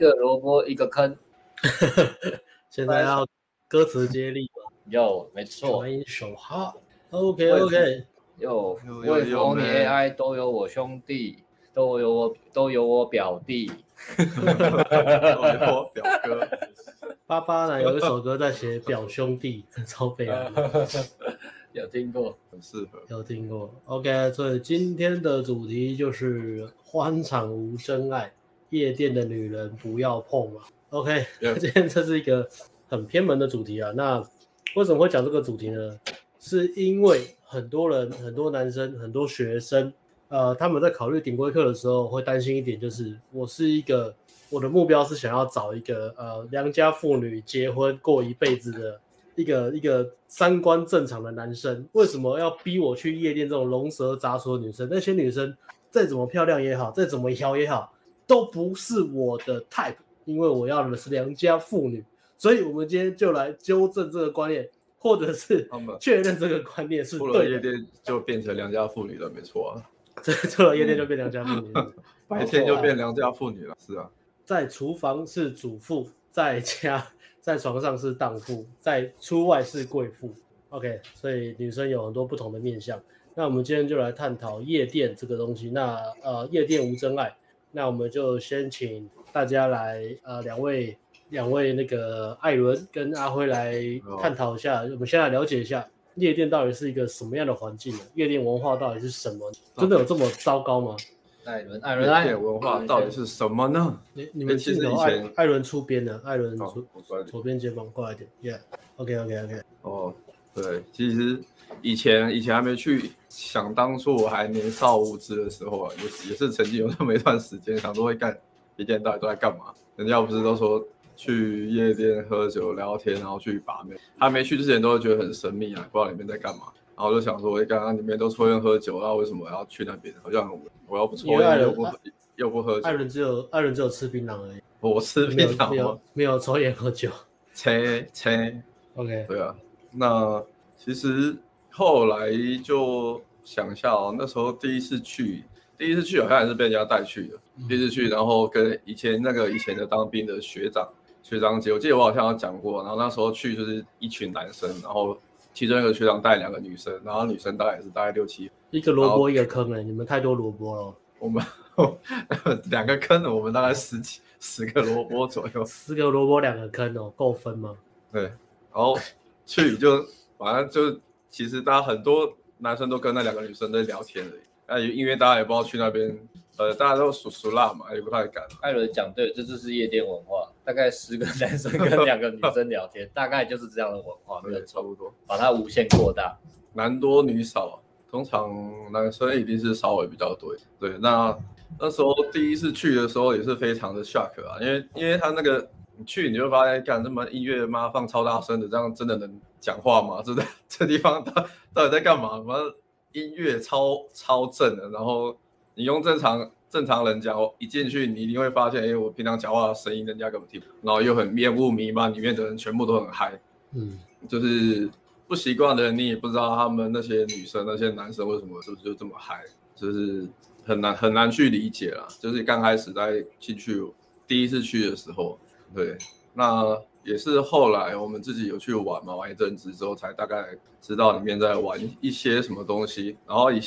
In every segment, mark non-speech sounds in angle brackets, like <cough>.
个萝卜一个坑。<laughs> 现在要歌词接力吗？有，没错。一首哈，OK OK。有，有有你 AI 都有我兄弟，都有我都有我表弟，都有我表哥。<laughs> 爸爸呢？有一首歌在写表兄弟，<laughs> 超悲哀。有听过，很适合。有听过，OK。所以今天的主题就是欢场无真爱，夜店的女人不要碰嘛。OK，今天这是一个很偏门的主题啊。那为什么会讲这个主题呢？是因为很多人、很多男生、很多学生，呃，他们在考虑顶规课的时候，会担心一点，就是我是一个，我的目标是想要找一个呃良家妇女结婚过一辈子的。一个一个三观正常的男生，为什么要逼我去夜店？这种龙蛇杂处的女生，那些女生再怎么漂亮也好，再怎么妖也好，都不是我的 type。因为我要的是良家妇女，所以我们今天就来纠正这个观念，或者是确认这个观念是对的。夜店就变成良家妇女了，没错啊。这出了夜店就变良家妇女，<laughs> 白天就变良家妇女了，是啊。在厨房是主妇，在家。<laughs> 在床上是荡妇，在出外是贵妇。OK，所以女生有很多不同的面相。那我们今天就来探讨夜店这个东西。那呃，夜店无真爱。那我们就先请大家来呃，两位两位那个艾伦跟阿辉来探讨一下。Oh. 我们先来了解一下夜店到底是一个什么样的环境呢？夜店文化到底是什么？真的有这么糟糕吗？艾伦，艾伦，夜店文化到底是什么呢？你你们记得艾艾伦出边的，艾伦左左边肩膀过来一点，Yeah，OK OK OK。哦，对，其实以前以前还没去，想当初我还年少无知的时候啊，也也是曾经有那么一段时间，想说会干夜店到底都在干嘛？人家不是都说去夜店喝酒聊天，然后去把妹，还没去之前都会觉得很神秘啊，不知道里面在干嘛。然后就想说，我刚刚里面都抽烟喝酒，那为什么我要去那边？好像很无聊。我要不抽烟又不又不喝酒。艾伦只有艾伦只有吃槟榔而已。我吃槟榔，没有没有抽烟喝酒。切切，OK。对啊，那其实后来就想一下哦，那时候第一次去，第一次去好像也是被人家带去的。嗯、第一次去，然后跟以前那个以前的当兵的学长学长姐，我记得我好像有讲过。然后那时候去就是一群男生，然后。其中一个学长带两个女生，然后女生大概也是大概六七，一个萝卜一个坑哎、欸，你们太多萝卜了。我们两个坑，我们大概十几十个萝卜左右。十个萝卜两个坑哦，够分吗？对，然后去就反正就其实大家很多男生都跟那两个女生在聊天而已，那因为大家也不知道去那边。呃，大家都熟熟辣嘛，也不太敢。艾伦讲对，这就是夜店文化，大概十个男生跟两个女生聊天，大概就是这样的文化，对，<laughs> 差不多。把它无限扩大，男多女少，通常男生一定是稍微比较多。对，那那时候第一次去的时候也是非常的 shock 啊，因为因为他那个你去你就发现，干这么音乐妈放超大声的，这样真的能讲话吗？<laughs> 这这地方到到底在干嘛？反正音乐超超正的，然后。你用正常正常人讲，一进去你一定会发现，哎，我平常讲话的声音人家根本听不，然后又很面雾弥漫，里面的人全部都很嗨，嗯，就是不习惯的人，你也不知道他们那些女生那些男生为什么就就这么嗨，就是很难很难去理解啦。就是刚开始在进去第一次去的时候，对，那也是后来我们自己有去玩嘛，玩一阵子之后才大概知道里面在玩一些什么东西，然后以。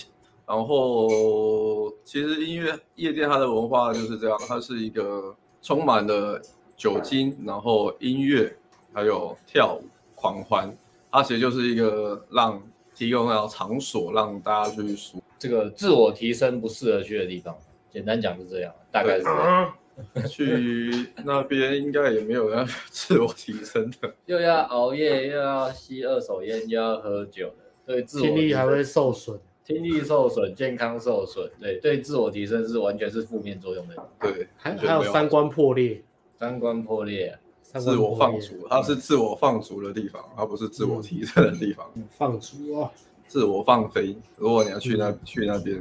然后，其实音乐夜店它的文化就是这样，它是一个充满了酒精，然后音乐，还有跳舞狂欢，它其实就是一个让提供那场所让大家去说这个自我提升不适合去的地方。简单讲是这样，大概是这样。<laughs> 去那边应该也没有要自我提升的，又要熬夜，又要吸二手烟，又要喝酒的，对，自我体力还会受损。听力受损，健康受损，对对，自我提升是完全是负面作用的。对，还还有三观破裂，三观破裂，啊，自我放逐，它是自我放逐的地方，它不是自我提升的地方。嗯、放逐啊，自我放飞。如果你要去那、嗯、去那边，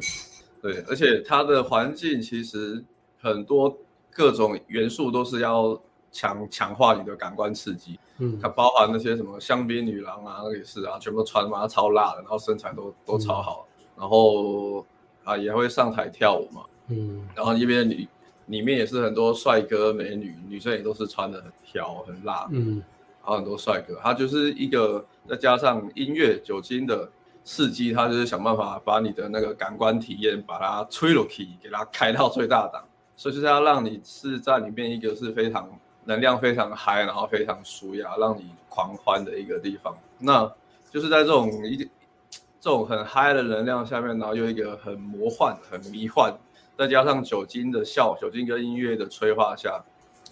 对，而且它的环境其实很多各种元素都是要强强化你的感官刺激。嗯，它包含那些什么香槟女郎啊，那个也是啊，全部穿嘛超辣的，然后身材都都超好。嗯然后啊，也会上台跳舞嘛，嗯，然后一边里里面也是很多帅哥美女，女生也都是穿的很挑很辣，嗯，然后很多帅哥，它就是一个再加上音乐酒精的刺激，他就是想办法把你的那个感官体验把它吹落去，给它开到最大档，所以就是要让你是在里面一个是非常能量非常嗨，然后非常舒压，让你狂欢的一个地方。那就是在这种一这种很嗨的能量下面，然后又一个很魔幻、很迷幻，再加上酒精的效，酒精跟音乐的催化下，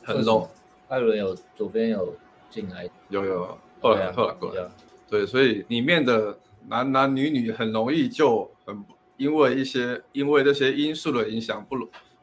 很浓。艾伦有左边有进来，有有，后来后来过来，对，所以里面的男男女女很容易就很因为一些因为这些因素的影响，不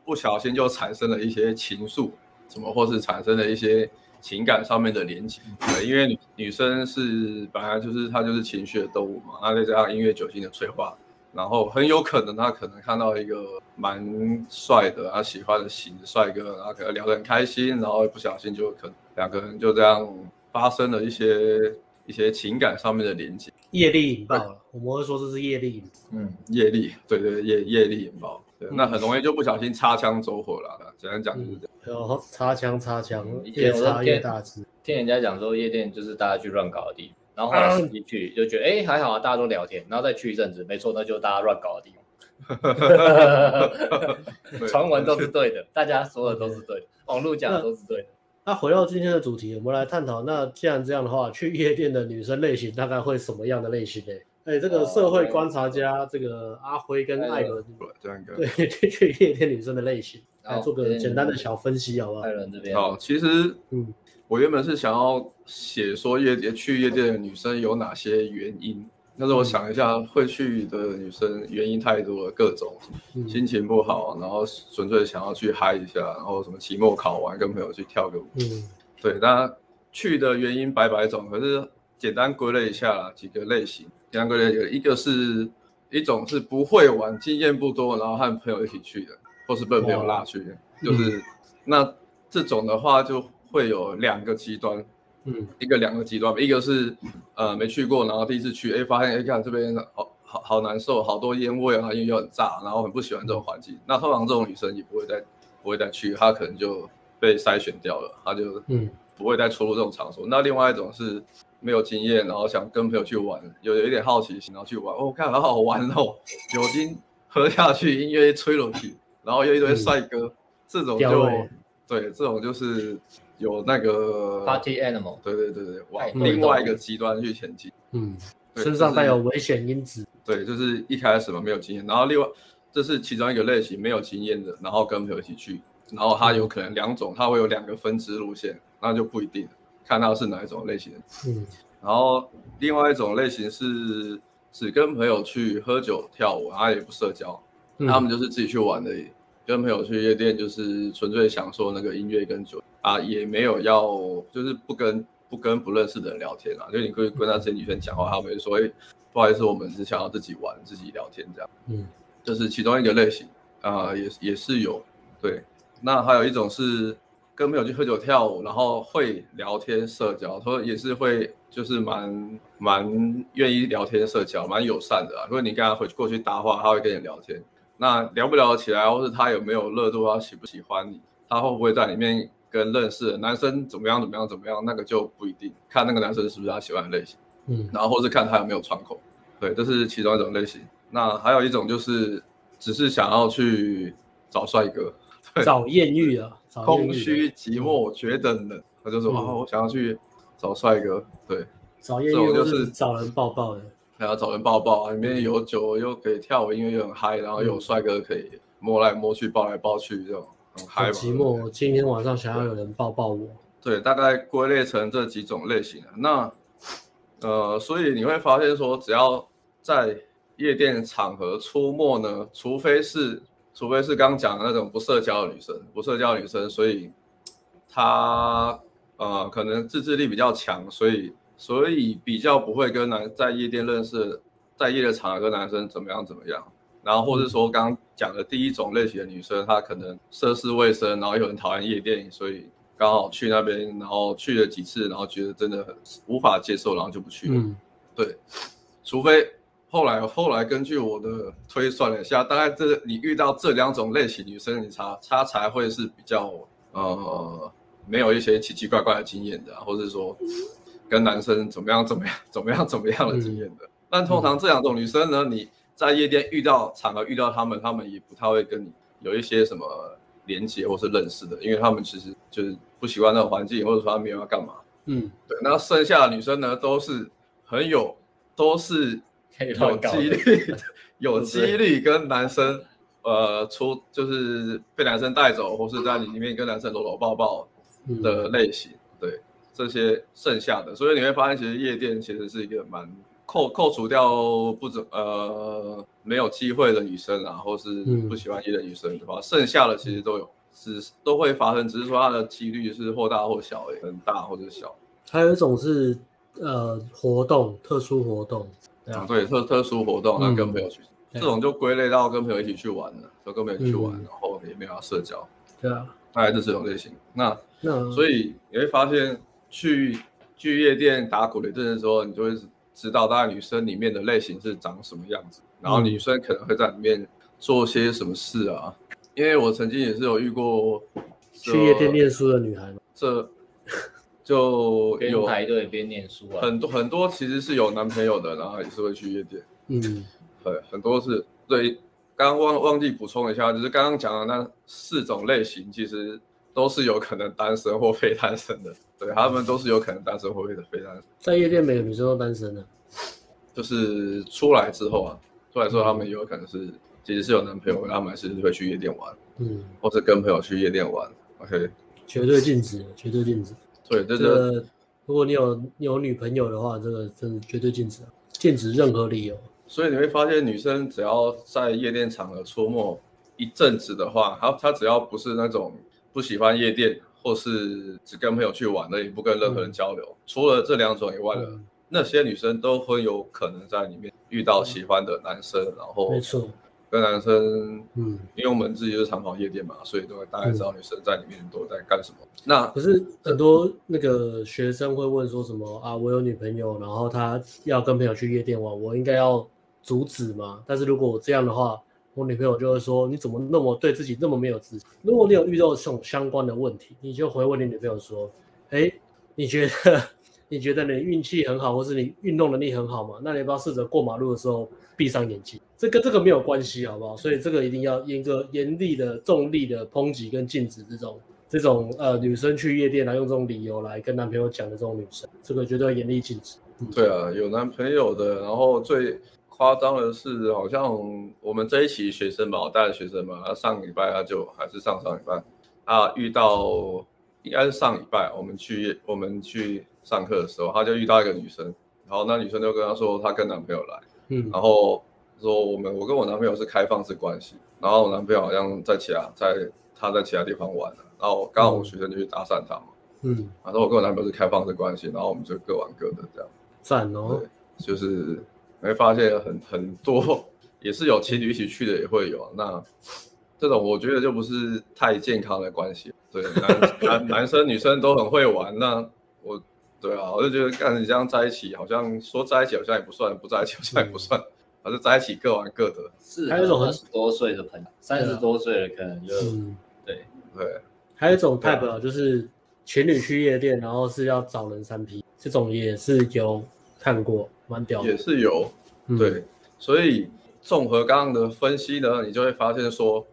不小心就产生了一些情愫。什么，或是产生了一些情感上面的连接，对，因为女女生是本来就是她就是情绪的动物嘛，那再加上音乐酒精的催化，然后很有可能她可能看到一个蛮帅的她喜欢的型的帅哥，然后可能聊得很开心，然后不小心就可能两个人就这样发生了一些一些情感上面的连接，业力引爆了，我们会说这是业力，嗯，业力，对对，业业力引爆。对，那很容易就不小心擦枪走火了。简单讲就是这样。有、嗯、擦枪擦枪，越擦越大只。听人家讲说，夜店就是大家去乱搞的地方。然后后来 <clears throat> 实际去就觉得，哎、欸，还好啊，大家都聊天。然后再去一阵子，没错，那就是大家乱搞的地方。<laughs> 传闻都是对的，大家说的都是对的，网络讲的都是对的。那回到今天的主题，我们来探讨。那既然这样的话，去夜店的女生类型大概会什么样的类型呢？哎、欸，这个社会观察家，这个阿辉跟艾伦，对，去 <laughs> 夜店女生的类型，来做个简单的小分析，好不好？艾伦这边，好，其实，嗯，我原本是想要写说夜店去夜店的女生有哪些原因，但是我想一下，会去的女生原因太多了，各种心情不好，然后纯粹想要去嗨一下，然后什么期末考完跟朋友去跳个舞，嗯，对，那去的原因百百种，可是简单归类一下啦，几个类型。两个人有，一个是一种是不会玩，经验不多，然后和朋友一起去的，或是被朋友拉去的，就是、嗯、那这种的话就会有两个极端，嗯，一个两个极端，一个是呃没去过，然后第一次去，哎，发现哎看这边好好好难受，好多烟味啊，因为又很炸，然后很不喜欢这种环境。那通常这种女生也不会再不会再去，她可能就被筛选掉了，她就嗯不会再出入这种场所。那另外一种是。没有经验，然后想跟朋友去玩，有有一点好奇心，然后去玩。哦，看好好玩哦，<laughs> 酒精喝下去，音乐吹了去，然后又一堆帅哥，嗯、这种就对，这种就是有那个 party animal。对对对对，往另外一个极端去前进。嗯，身上带有危险因子。对，就是一开始嘛没有经验，然后另外这是其中一个类型，没有经验的，然后跟朋友一起去，然后他有可能两种，他会有两个分支路线，那就不一定。看到是哪一种类型。的，嗯，然后另外一种类型是只跟朋友去喝酒跳舞，然后也不社交，嗯、他们就是自己去玩的，跟朋友去夜店就是纯粹享受那个音乐跟酒啊，也没有要就是不跟不跟不认识的人聊天啊，就你可以跟那些女生讲话，他们就说，哎，不好意思，我们是想要自己玩自己聊天这样，嗯，这是其中一个类型啊，也也是有，对，那还有一种是。跟朋友去喝酒跳舞，然后会聊天社交，他说也是会，就是蛮蛮愿意聊天社交，蛮友善的啊。如果你跟他回去过去搭话，他会跟你聊天。那聊不聊得起来，或是他有没有热度，他喜不喜欢你，他会不会在里面跟认识的男生怎么样怎么样怎么样，那个就不一定，看那个男生是不是他喜欢的类型。嗯，然后或是看他有没有窗口。对，这是其中一种类型。那还有一种就是只是想要去找帅哥，找艳遇啊。空虚寂寞，觉得冷，他就说啊，我想要去找帅哥，对，找艳遇就是找人抱抱的，还要找人抱抱，里面有酒又可以跳舞，音乐又很嗨，然后又有帅哥可以摸来摸去，抱来抱去，这种很嗨。寂寞，今天晚上想要有人抱抱我。对，大概归类成这几种类型。那呃，所以你会发现说，只要在夜店场合出没呢，除非是。除非是刚刚讲的那种不社交的女生，不社交的女生，所以她呃可能自制力比较强，所以所以比较不会跟男在夜店认识，在夜的场合跟男生怎么样怎么样。然后或是说刚刚讲的第一种类型的女生，她可能涉世未深，然后又很讨厌夜店，所以刚好去那边，然后去了几次，然后觉得真的很无法接受，然后就不去了。嗯、对，除非后来后来根据我的推算了一下，大概这你遇到这两种类型女生，你差她才会是比较呃没有一些奇奇怪怪的经验的，或者说跟男生怎么样怎么样 <laughs> 怎么样怎么样的经验的。嗯、但通常这两种女生呢，你在夜店遇到场合遇到她们，她们也不太会跟你有一些什么连接或是认识的，因为她们其实就是不喜欢那个环境，或者说她们没有要干嘛。嗯，对。那剩下的女生呢，都是很有，都是有几率，<laughs> <laughs> 有几率跟男生呃出就是被男生带走，或是在里面跟男生搂搂抱抱的类型。嗯、对，这些剩下的，所以你会发现，其实夜店其实是一个蛮扣扣除掉不怎呃没有机会的女生啊，或是不喜欢夜的女生的话，剩下的其实都有。只是都会发生，只是说它的几率是或大或小，诶，很大或者小。还有一种是呃活动，特殊活动，对啊，对，特特殊活动，那跟朋友去，嗯、这种就归类到跟朋友一起去玩了，就跟朋友去玩，嗯、然后也没有要社交，对啊，大概是这种类型。那那所以你会发现去去夜店打鼓的这阵时候，你就会知道大概女生里面的类型是长什么样子，然后女生可能会在里面做些什么事啊。因为我曾经也是有遇过去夜店念书的女孩嘛，这就有排队边念书啊，很多很多其实是有男朋友的，然后也是会去夜店，嗯，对，很多是对。刚刚忘忘记补充一下，就是刚刚讲的那四种类型，其实都是有可能单身或非单身的，对，他们都是有可能单身或非非单身。在夜店，每个女生都单身的，就是出来之后啊，出来之后他们有可能是。嗯其实是有男朋友，他们还是会去夜店玩，嗯，或者跟朋友去夜店玩，OK，绝对禁止，绝对禁止。对，这个如果你有你有女朋友的话，这个真的绝对禁止，禁止任何理由。所以你会发现，女生只要在夜店场合出没一阵子的话，她她只要不是那种不喜欢夜店，或是只跟朋友去玩的，也不跟任何人交流，嗯、除了这两种以外的，嗯、那些女生都会有可能在里面遇到喜欢的男生，嗯、然后没错。跟男生，嗯，因为我们自己就是常跑夜店嘛，所以都会大概知道女生在里面都在干什么。嗯、那可是很多那个学生会问说什么啊？我有女朋友，然后她要跟朋友去夜店玩，我应该要阻止吗？但是如果我这样的话，我女朋友就会说你怎么那么对自己那么没有自信？如果你有遇到这种相关的问题，你就回问你女朋友说，哎，你觉得你觉得你运气很好，或是你运动能力很好吗？那你不要试着过马路的时候闭上眼睛？这跟这个没有关系，好不好？所以这个一定要严格、严厉的、重力的抨击跟禁止这种、这种呃女生去夜店来用这种理由来跟男朋友讲的这种女生，这个绝对严厉禁止。对啊，有男朋友的，然后最夸张的是，好像我们这一期学生吧，我带的学生嘛，他上礼拜他就还是上上礼拜啊，遇到应该是上礼拜我们去我们去上课的时候，他就遇到一个女生，然后那女生就跟他说，她跟男朋友来，嗯，然后。说我们我跟我男朋友是开放式关系，然后我男朋友好像在其他在他在其他地方玩，然后刚好我学生就去搭讪他嘛，嗯，然后我跟我男朋友是开放式关系，然后我们就各玩各的这样，赞哦，对，就是你会发现很很多 <laughs> 也是有情侣一起去的也会有，那这种我觉得就不是太健康的关系，对，男男男生女生都很会玩，那我对啊，我就觉得跟你这样在一起，好像说在一起好像也不算，不在一起好像也不算。嗯还是在一起各玩各的，是还有一种二十多岁的朋友，三十多岁的可能就对对。还有一种 type 啊，就是情侣去夜店，然后是要找人三 P，这种也是有看过，蛮屌的。也是有，对。所以综合刚刚的分析呢，你就会发现说，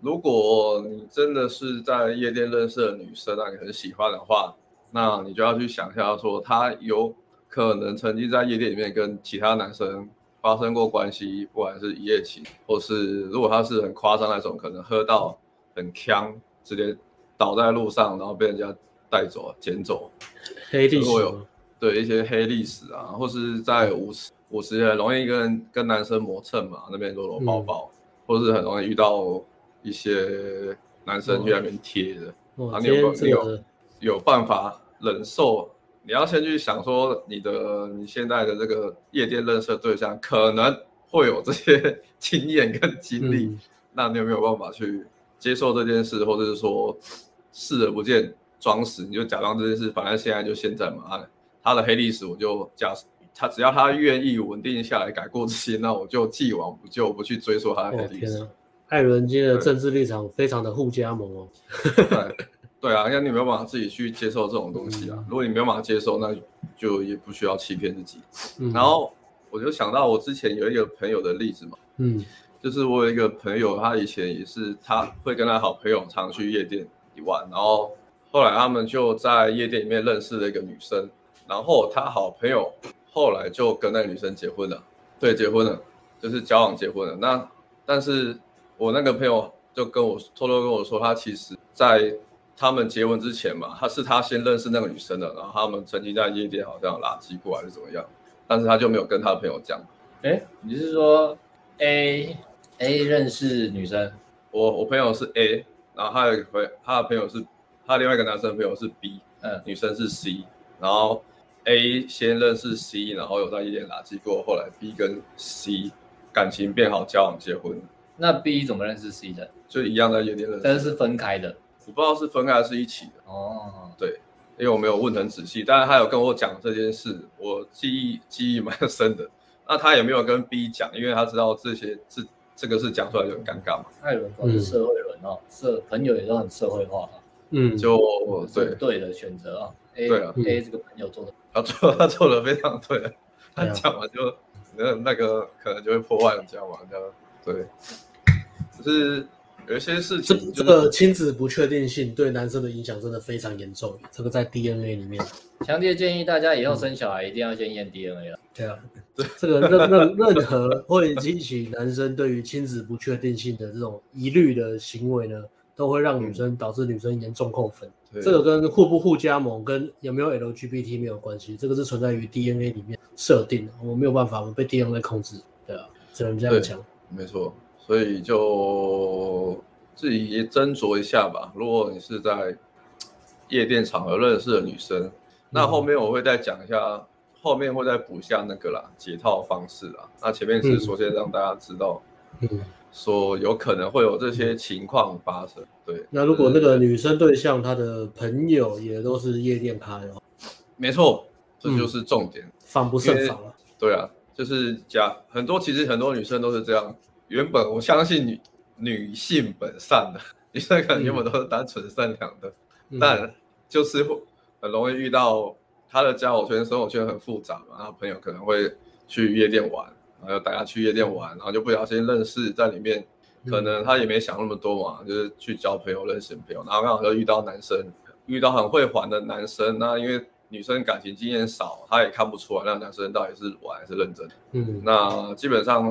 如果你真的是在夜店认识的女生，让你很喜欢的话，那你就要去想一下，说他有可能曾经在夜店里面跟其他男生。发生过关系，不管是一夜情，或是如果他是很夸张那种，可能喝到很呛，直接倒在路上，然后被人家带走、捡走。黑历史有对一些黑历史啊，或是在舞池舞池很容易跟跟男生磨蹭嘛，那边搂搂抱抱，嗯、或是很容易遇到一些男生去那边贴的，哦、啊，你有你有有办法忍受？你要先去想说，你的你现在的这个夜店认识的对象可能会有这些经验跟经历，嗯、那你有没有办法去接受这件事，或者是说视而不见装死，你就假装这件事，反正现在就现在嘛，他的黑历史我就假他只要他愿意稳定下来改过自新，那我就既往不咎，不去追溯他的历史。哦、艾伦今天的政治立场非常的互加盟哦。<laughs> 对，啊，因为你没有办法自己去接受这种东西啊。嗯、如果你没有办法接受，那就也不需要欺骗自己。嗯、然后我就想到我之前有一个朋友的例子嘛，嗯，就是我有一个朋友，他以前也是他会跟他好朋友常去夜店玩，然后后来他们就在夜店里面认识了一个女生，然后他好朋友。后来就跟那个女生结婚了，对，结婚了，就是交往结婚了。那但是我那个朋友就跟我偷偷跟我说，他其实在他们结婚之前嘛，他是他先认识那个女生的，然后他们曾经在夜店好像拉机过还是怎么样，但是他就没有跟他的朋友讲。哎，你是说 A A 认识女生？我我朋友是 A，然后他有个他的朋友是他另外一个男生朋友是 B，嗯，女生是 C，然后。A 先认识 C，然后有在夜店拉机过，后来 B 跟 C 感情变好，交往结婚。那 B 怎么认识 C 的？就一样在夜店认识，但是是分开的。我不知道是分开还是一起的。哦，对，因为我没有问很仔细，但是他有跟我讲这件事，我记忆记忆蛮深的。那他也没有跟 B 讲，因为他知道这些这这个事讲出来就很尴尬嘛。艾伦都是社会人哦，社朋友也都很社会化。嗯，就对对的选择啊。A 对啊，A 这个朋友做的。他做他做的非常对，他讲完就那那个可能就会破坏人家嘛，这样对。只是有一些事情，这个亲子不确定性对男生的影响真的非常严重。这个在 DNA 里面，强烈建议大家以后生小孩一定要先验 DNA 了。对啊，这个任任任何会激起男生对于亲子不确定性的这种疑虑的行为呢，都会让女生导致女生严重扣分。这个跟互不互加盟，跟有没有 LGBT 没有关系，这个是存在于 DNA 里面设定的，我没有办法，我被 DNA 控制，对啊，只能这样讲。没错，所以就自己斟酌一下吧。如果你是在夜店场合认识的女生，那后面我会再讲一下，嗯、后面会再补一下那个啦，解套方式啦。那前面是说先让大家知道。说有可能会有这些情况发生，对。那如果那个女生对象她的朋友也都是夜店咖的话，没错，这就是重点，防不胜防啊。对啊，就是假很多，其实很多女生都是这样。原本我相信女女性本善的，<laughs> 女生可能原本都是单纯善良的，嗯、但就是会很容易遇到她的交友圈、生活圈很复杂嘛，然后朋友可能会去夜店玩。然后又带他去夜店玩，然后就不小心认识，在里面，可能她也没想那么多嘛，嗯、就是去交朋友、认识朋友，然后刚好就遇到男生，遇到很会玩的男生。那因为女生感情经验少，她也看不出来那男生到底是玩还是认真。嗯，那基本上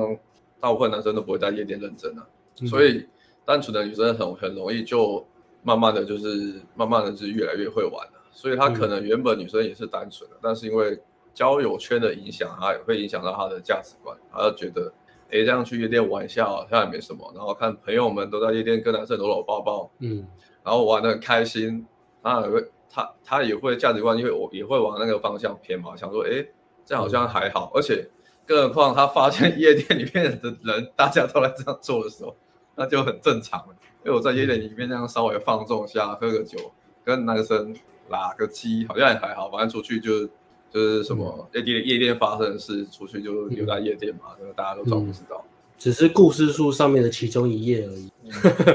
大部分男生都不会在夜店认真的、啊，嗯、所以单纯的女生很很容易就慢慢的就是慢慢的就越来越会玩了。所以他可能原本女生也是单纯的，但是因为交友圈的影响，他也会影响到她的价值观。她就觉得，哎，这样去夜店玩一下好像也没什么。然后看朋友们都在夜店跟男生搂搂抱抱，嗯，然后玩的很开心，他也会，她她也会价值观，因为我也会往那个方向偏嘛，想说，哎，这好像还好。嗯、而且，更何况他发现夜店里面的人大家都来这样做的时候，那就很正常了。因为我在夜店里面这样稍微放纵一下，喝个酒，跟男生拉个鸡，好像也还好。反正出去就。就是什么夜店夜店发生的事，出去就留在夜店嘛，这个、嗯、大家都装不知道，只是故事书上面的其中一页而已。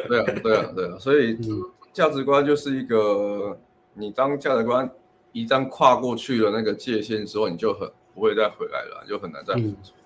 对啊，对啊，对啊，所以 <laughs> 价值观就是一个，你当价值观一旦跨过去了那个界限之后，你就很不会再回来了，就很难再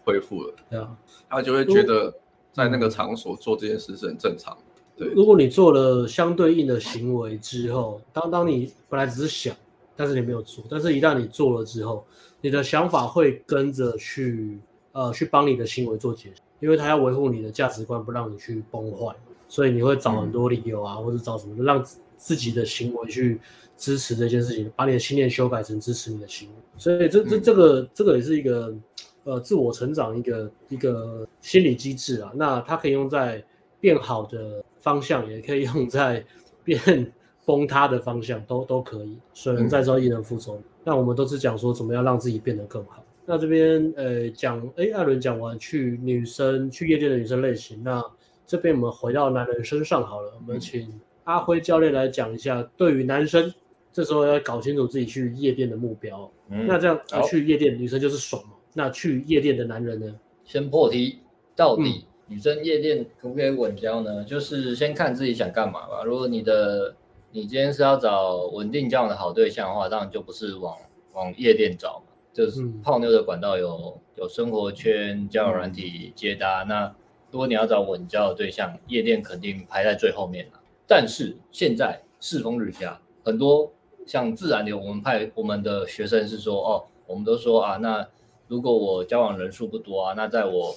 恢复了。对啊、嗯，他就会觉得在那个场所做这件事是很正常的。对，如果你做了相对应的行为之后，当当你本来只是想。但是你没有做，但是一旦你做了之后，你的想法会跟着去，呃，去帮你的行为做解释，因为他要维护你的价值观，不让你去崩坏，所以你会找很多理由啊，嗯、或者找什么，让自己的行为去支持这件事情，把你的信念修改成支持你的行为。所以这这这个这个也是一个，呃，自我成长一个一个心理机制啊。那它可以用在变好的方向，也可以用在变。崩塌的方向都都可以，水能载舟，亦能覆舟。那、嗯、我们都是讲说怎么样让自己变得更好。那这边呃讲，哎，艾伦讲完去女生去夜店的女生类型，那这边我们回到男人身上好了，我们请阿辉教练来讲一下，对于男生这时候要搞清楚自己去夜店的目标。嗯、那这样去夜店，女生就是爽嘛，那去夜店的男人呢？先破题，到底女生夜店可不可以稳交呢？嗯、就是先看自己想干嘛吧。如果你的你今天是要找稳定交往的好对象的话，当然就不是往往夜店找嘛。就是泡妞的管道有有生活圈、交友软体、接搭。嗯、那如果你要找稳交的对象，夜店肯定排在最后面了。但是现在世风日下，很多像自然流，我们派我们的学生是说，哦，我们都说啊，那如果我交往人数不多啊，那在我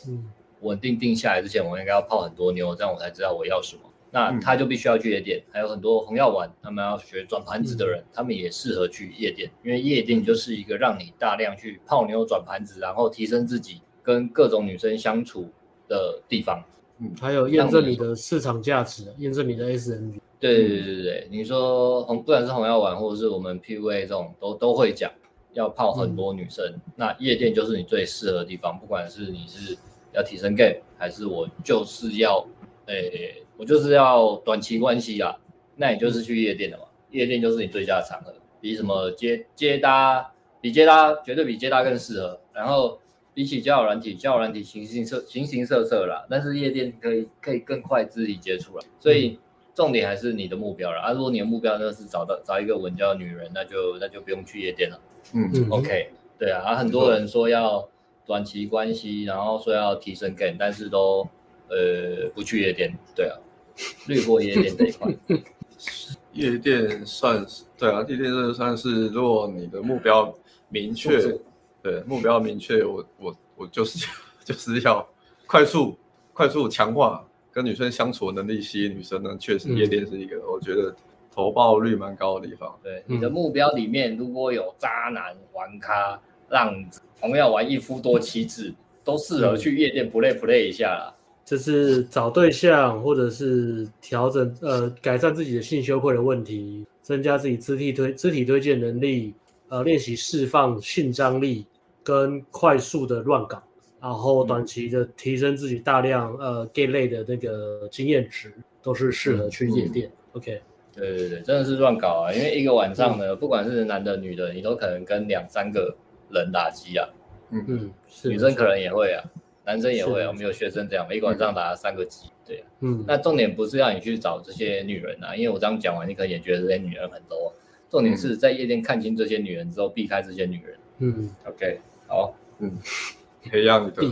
稳定定下来之前，我应该要泡很多妞，这样我才知道我要什么。那他就必须要去夜店，还有很多红药丸，他们要学转盘子的人，他们也适合去夜店，因为夜店就是一个让你大量去泡妞、转盘子，然后提升自己跟各种女生相处的地方。嗯，还有验证你的市场价值，验证你的 SMV。对对对对，你说红，不管是红药丸或者是我们 PUA 这种，都都会讲要泡很多女生，那夜店就是你最适合的地方，不管是你是要提升 game，还是我就是要，诶。我就是要短期关系啊，那你就是去夜店的嘛，夜店就是你最佳的场合，比什么接接搭，比接搭绝对比接搭更适合。然后比起交友软体，交友软体形形色形形色色啦，但是夜店可以可以更快肢体接触了。所以重点还是你的目标了啊。如果你的目标呢是找到找一个稳交的女人，那就那就不用去夜店了。嗯，OK，对啊，啊很多人说要短期关系，然后说要提升 game，但是都呃不去夜店，对啊。略过夜店这一块，<laughs> 夜店算是对啊，夜店这算是，如果你的目标明确，对目标明确，我我我就是 <laughs> 就是要快速快速强化跟女生相处的能力，吸引女生呢，确实夜店是一个、嗯、我觉得投报率蛮高的地方。对，你的目标里面如果有渣男、玩咖、浪子，同样玩一夫多妻制，都适合去夜店 play play 一下啦。就是找对象，或者是调整呃改善自己的性羞愧的问题，增加自己肢体推肢体推荐能力，呃练习释放性张力跟快速的乱搞，然后短期的提升自己大量呃 gay 类的那个经验值，都是适合去夜店。OK，对对对，真的是乱搞啊！因为一个晚上呢，嗯、不管是男的女的，你都可能跟两三个人打机啊。嗯嗯，女生可能也会啊。男生也会，我们有学生这样，一个晚上打了三个机，对，嗯，那重点不是要你去找这些女人啊，因为我这样讲完，你可能也觉得这些女人很 low，重点是在夜店看清这些女人之后，避开这些女人，嗯，OK，好，嗯，培养你的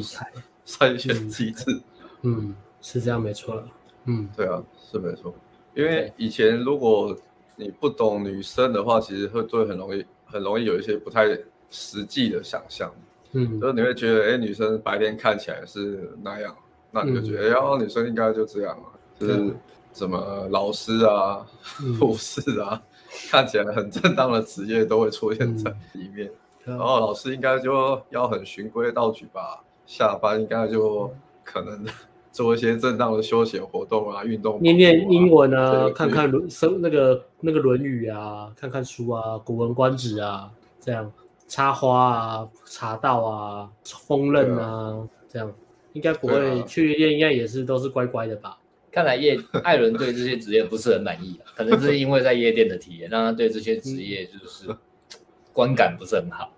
筛选机制，嗯，是这样没错，嗯，对啊，是没错，因为以前如果你不懂女生的话，其实会对很容易很容易有一些不太实际的想象。嗯，就是你会觉得，哎、欸，女生白天看起来是那样，那你就觉得，哎、嗯欸，女生应该就这样啊，就是什么老师啊、护、嗯、<laughs> 士啊，看起来很正当的职业都会出现在里面。嗯、然后老师应该就要很循规蹈矩吧，下班应该就可能 <laughs> 做一些正当的休闲活动啊、运动、啊，念念英文啊，看看论生那个那个《论语》啊，看看书啊，《古文观止》啊，这样。插花啊，茶道啊，烹饪啊，啊这样应该不会去夜店，应该也是都是乖乖的吧？看来叶艾伦对这些职业不是很满意，可能是因为在夜店的体验，让他对这些职业就是观感不是很好。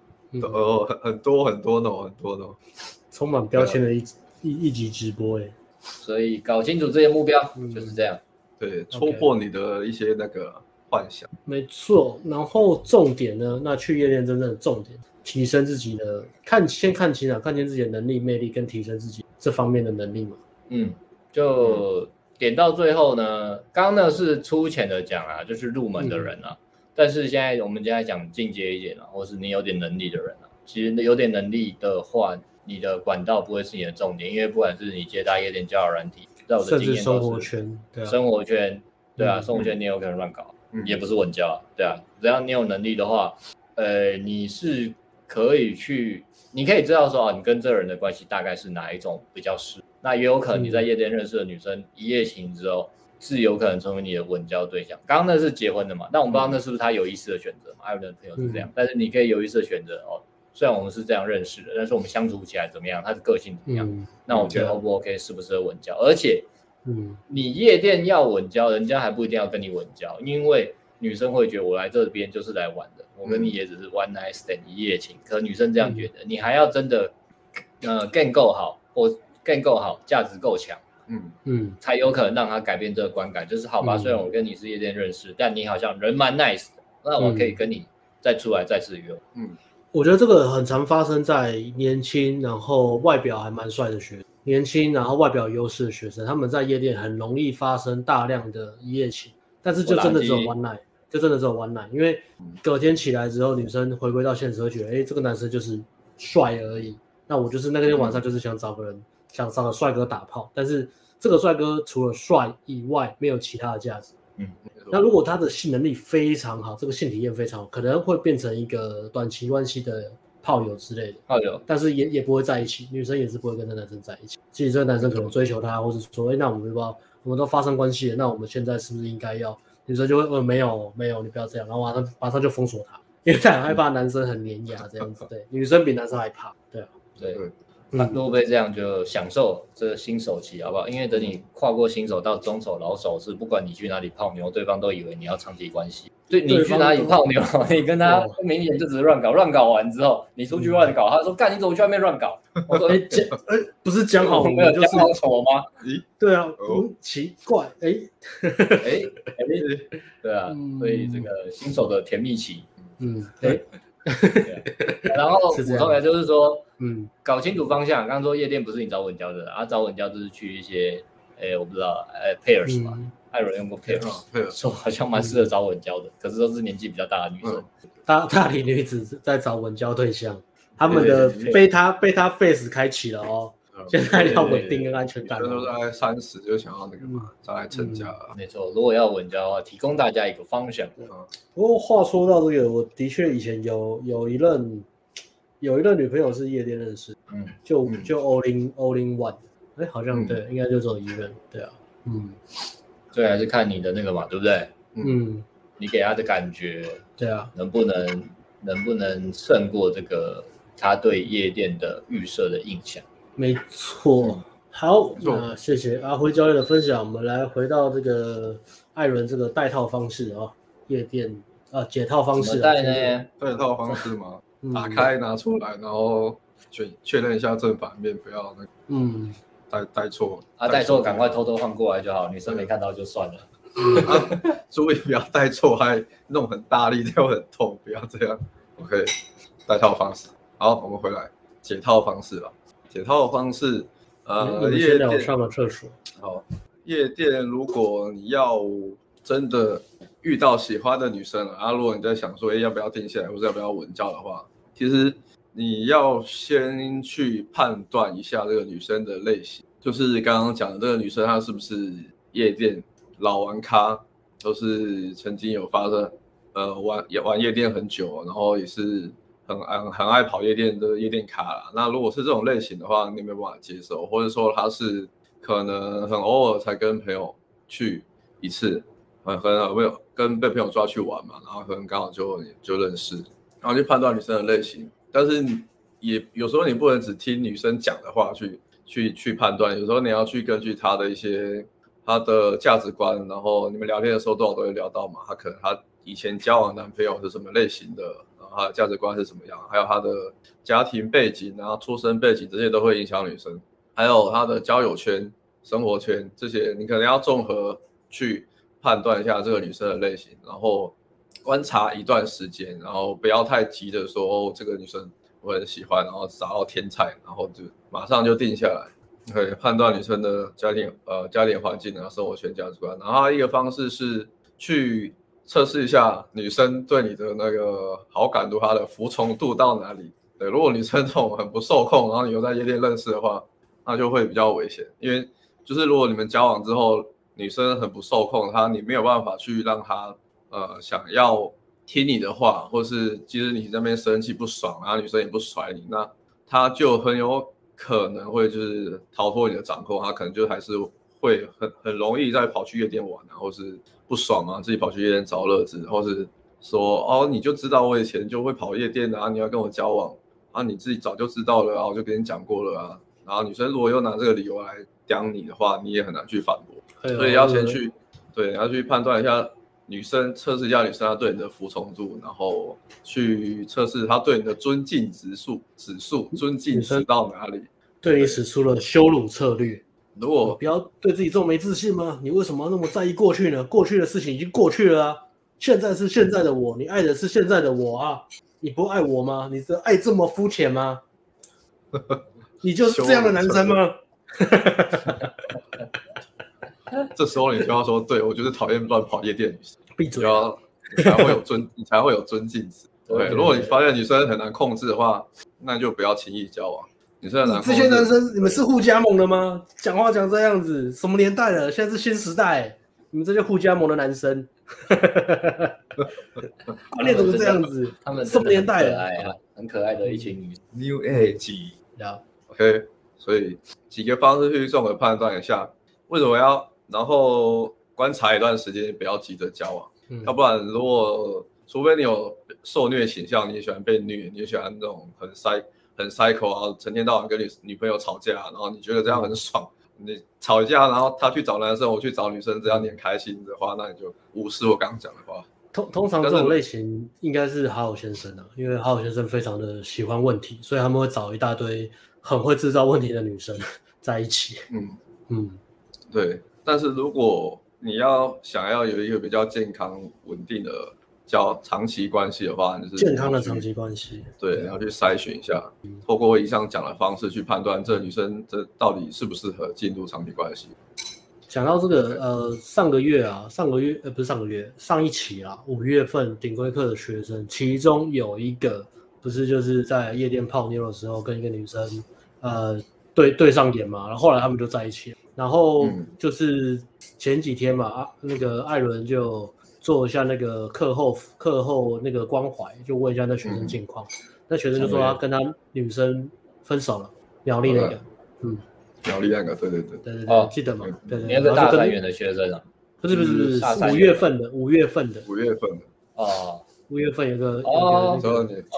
哦、很，很多很多呢，很多呢，<laughs> 充满标签的一一一集直播哎，所以搞清楚这些目标、嗯、就是这样，对，戳破你的一些那个。幻想，没错。然后重点呢？那去夜店真正的重点，提升自己的看，先看清啊，看清自己的能力、魅力，跟提升自己这方面的能力嘛。嗯，就点到最后呢，刚刚那是粗浅的讲啊，就是入门的人啊。嗯、但是现在我们现在讲进阶一点啊，或是你有点能力的人啊，其实有点能力的话，你的管道不会是你的重点，因为不管是你接大夜店、交友软体，在我的经验都是生活圈，对啊，生活圈，对啊，生活圈你有可能乱搞。也不是稳交啊，对啊，只要你有能力的话，呃，你是可以去，你可以知道说啊，你跟这个人的关系大概是哪一种比较适，那也有可能你在夜店认识的女生一夜情之后，是有可能成为你的稳交对象。刚刚那是结婚的嘛，但我们不知道那是不是他有意识的选择嘛？艾伦的朋友是这样，但是你可以有意识的选择哦。虽然我们是这样认识的，但是我们相处起来怎么样？他的个性怎么样？那我觉得 O 不 OK，适不适合稳交？而且。嗯，你夜店要稳交，人家还不一定要跟你稳交，因为女生会觉得我来这边就是来玩的，我跟你也只是 one night stand 一夜情。可女生这样觉得，你还要真的呃 game 够好或 game 够好，价值够强，嗯嗯，才有可能让他改变这个观感。就是好吧，嗯、虽然我跟你是夜店认识，但你好像人蛮 nice 的，那我可以跟你再出来再次约。嗯，我觉得这个很常发生在年轻，然后外表还蛮帅的学生，年轻然后外表优势的学生，他们在夜店很容易发生大量的一夜情，但是就真的只有 one night。就真的只有 one night，因为隔天起来之后，女生回归到现实会觉得，哎，这个男生就是帅而已。那我就是那天晚上就是想找个人，嗯、想找个帅哥打炮。但是这个帅哥除了帅以外，没有其他的价值。嗯，那如果他的性能力非常好，这个性体验非常好，可能会变成一个短期关系的炮友之类的。炮友，但是也也不会在一起，女生也是不会跟那男生在一起。其实这个男生可能追求她，或者说，哎，那我们不知道，我们都发生关系了，那我们现在是不是应该要？女生就会呃没有没有，你不要这样，然后马上马上就封锁他，因为他很害怕男生很黏牙这样子。<laughs> 对，女生比男生还怕。对啊，对，那如果被这样就享受这个新手期好不好？因为等你跨过新手到中手、老手是，不管你去哪里泡妞，对方都以为你要长期关系。对，你去哪里泡妞，<laughs> 你跟他明显就只是乱搞，乱搞完之后你出去乱搞，他说干你怎么去外面乱搞？我说 <laughs> 哎讲 <laughs> 哎不是讲好没有讲好丑吗？咦，对啊，嗯，奇怪，哎哎哎，对啊，所以这个新手的甜蜜期，嗯，哎，然后补充的就是说，嗯，搞清楚方向。刚刚说夜店不是你找稳交的，啊，找稳交就是去一些，哎，我不知道，哎，pairs 嘛。艾伦用过 Pairs，说好像蛮适合找稳交的，可是都是年纪比较大的女生。大大龄女子在找稳交对象，他们的贝塔贝塔 face 开启了哦。现在要稳定跟安全感。都在三十就想要那个嘛，再来成家。没错，如果要稳交的话，提供大家一个方向。不过话说到这个，我的确以前有有一任有一任女朋友是夜店认识，嗯，就就 all in all in one，哎，好像对，应该就只有一任，对啊，嗯。所以还是看你的那个嘛，对不对？嗯，你给他的感觉，对啊，能不能能不能胜过这个他对夜店的预设的印象？没错。好，那谢谢阿辉教练的分享。我们来回到这个艾伦这个带套方式啊，夜店啊解套方式。带呢？带套方式吗？打开拿出来，然后确确认一下正反面，不要那个。嗯。带带错啊，带错赶快偷偷换过来就好，女生没看到就算了。注意不要带错，还弄很大力，就很痛，不要这样。OK，带套方式。好，我们回来解套方式吧。解套的方式，呃，夜店上了厕所。好，夜店如果你要真的遇到喜欢的女生了，啊，如果你在想说，哎，要不要定下来，或者要不要稳交的话，其实。你要先去判断一下这个女生的类型，就是刚刚讲的这个女生，她是不是夜店老玩咖，都是曾经有发生，呃，玩也玩夜店很久，然后也是很很很爱跑夜店的夜店卡啦。那如果是这种类型的话，你没办法接受，或者说他是可能很偶尔才跟朋友去一次，很很没有跟被朋友抓去玩嘛，然后可能刚好就就认识，然后去判断女生的类型。但是也有时候你不能只听女生讲的话去去去判断，有时候你要去根据她的一些她的价值观，然后你们聊天的时候多少都会聊到嘛，她可能她以前交往男朋友是什么类型的，然后她的价值观是什么样，还有她的家庭背景，然后出生背景这些都会影响女生，还有她的交友圈、生活圈这些，你可能要综合去判断一下这个女生的类型，然后。观察一段时间，然后不要太急着说哦，这个女生我很喜欢，然后找到天菜，然后就马上就定下来。可以判断女生的家庭呃家庭环境啊、生活圈、价值观。然后一个方式是去测试一下女生对你的那个好感度，她的服从度到哪里。对，如果女生这种很不受控，然后你又在夜店认识的话，那就会比较危险。因为就是如果你们交往之后，女生很不受控，她你没有办法去让她。呃，想要听你的话，或是其实你那边生气不爽，然后女生也不甩你，那他就很有可能会就是逃脱你的掌控，他可能就还是会很很容易再跑去夜店玩啊，或是不爽啊，自己跑去夜店找乐子，或是说哦，你就知道我以前就会跑夜店啊，你要跟我交往啊，你自己早就知道了啊，我就跟你讲过了啊，然后女生如果又拿这个理由来刁你的话，你也很难去反驳，所以要先去，对，要去判断一下。女生测试一下女生她对你的服从度，然后去测试她对你的尊敬指数指数，尊敬指到哪里？对你使出了羞辱策略。如果不要对自己这么没自信吗？你为什么要那么在意过去呢？过去的事情已经过去了啊，现在是现在的我，你爱的是现在的我啊，你不爱我吗？你的爱这么肤浅吗？<laughs> 你就是这样的男生吗？<laughs> 这时候你就要说，对，我就是讨厌乱跑夜店女生。闭嘴！你才会有尊，<laughs> 你才会有尊敬值。对，如果你发现女生很难控制的话，那就不要轻易交往。女生很难控制。这些男生，你们是互加盟的吗？讲话讲这样子，什么年代了？现在是新时代，你们这些互加盟的男生，<laughs> 观念怎么这样子？他们什么年代了？哎呀，很可爱的一群女 New Age，呀，OK，所以几个方式去综合判断一下，为什么要？然后观察一段时间，不要急着交往，嗯、要不然如果除非你有受虐倾向，你也喜欢被虐，你也喜欢那种很塞很 psycho 啊，成天到晚跟你女朋友吵架，然后你觉得这样很爽，嗯、你吵架，然后他去找男生，我去找女生，这样你很开心的话，那你就无视我刚刚讲的话。通通常这种类型应该是好好先生啊，因为好好先生非常的喜欢问题，所以他们会找一大堆很会制造问题的女生 <laughs> 在一起。嗯嗯，对。但是如果你要想要有一个比较健康稳定的交长期关系的话，就是健康的长期关系，对，然后去筛选一下，透过以上讲的方式去判断这女生这到底适不适合进入长期关系。讲到这个，呃，上个月啊，上个月呃不是上个月，上一期啊，五月份顶规课的学生，其中有一个不是就是在夜店泡妞的时候跟一个女生呃对对上眼嘛，然后后来他们就在一起了。然后就是前几天嘛，啊，那个艾伦就做一下那个课后课后那个关怀，就问一下那学生近况。那学生就说他跟他女生分手了，苗栗那个，嗯，苗栗那个，对对对，对对对，记得吗？对对，那个大三元的学生啊，不是不是不是，五月份的，五月份的，五月份。的，哦，五月份有个哦，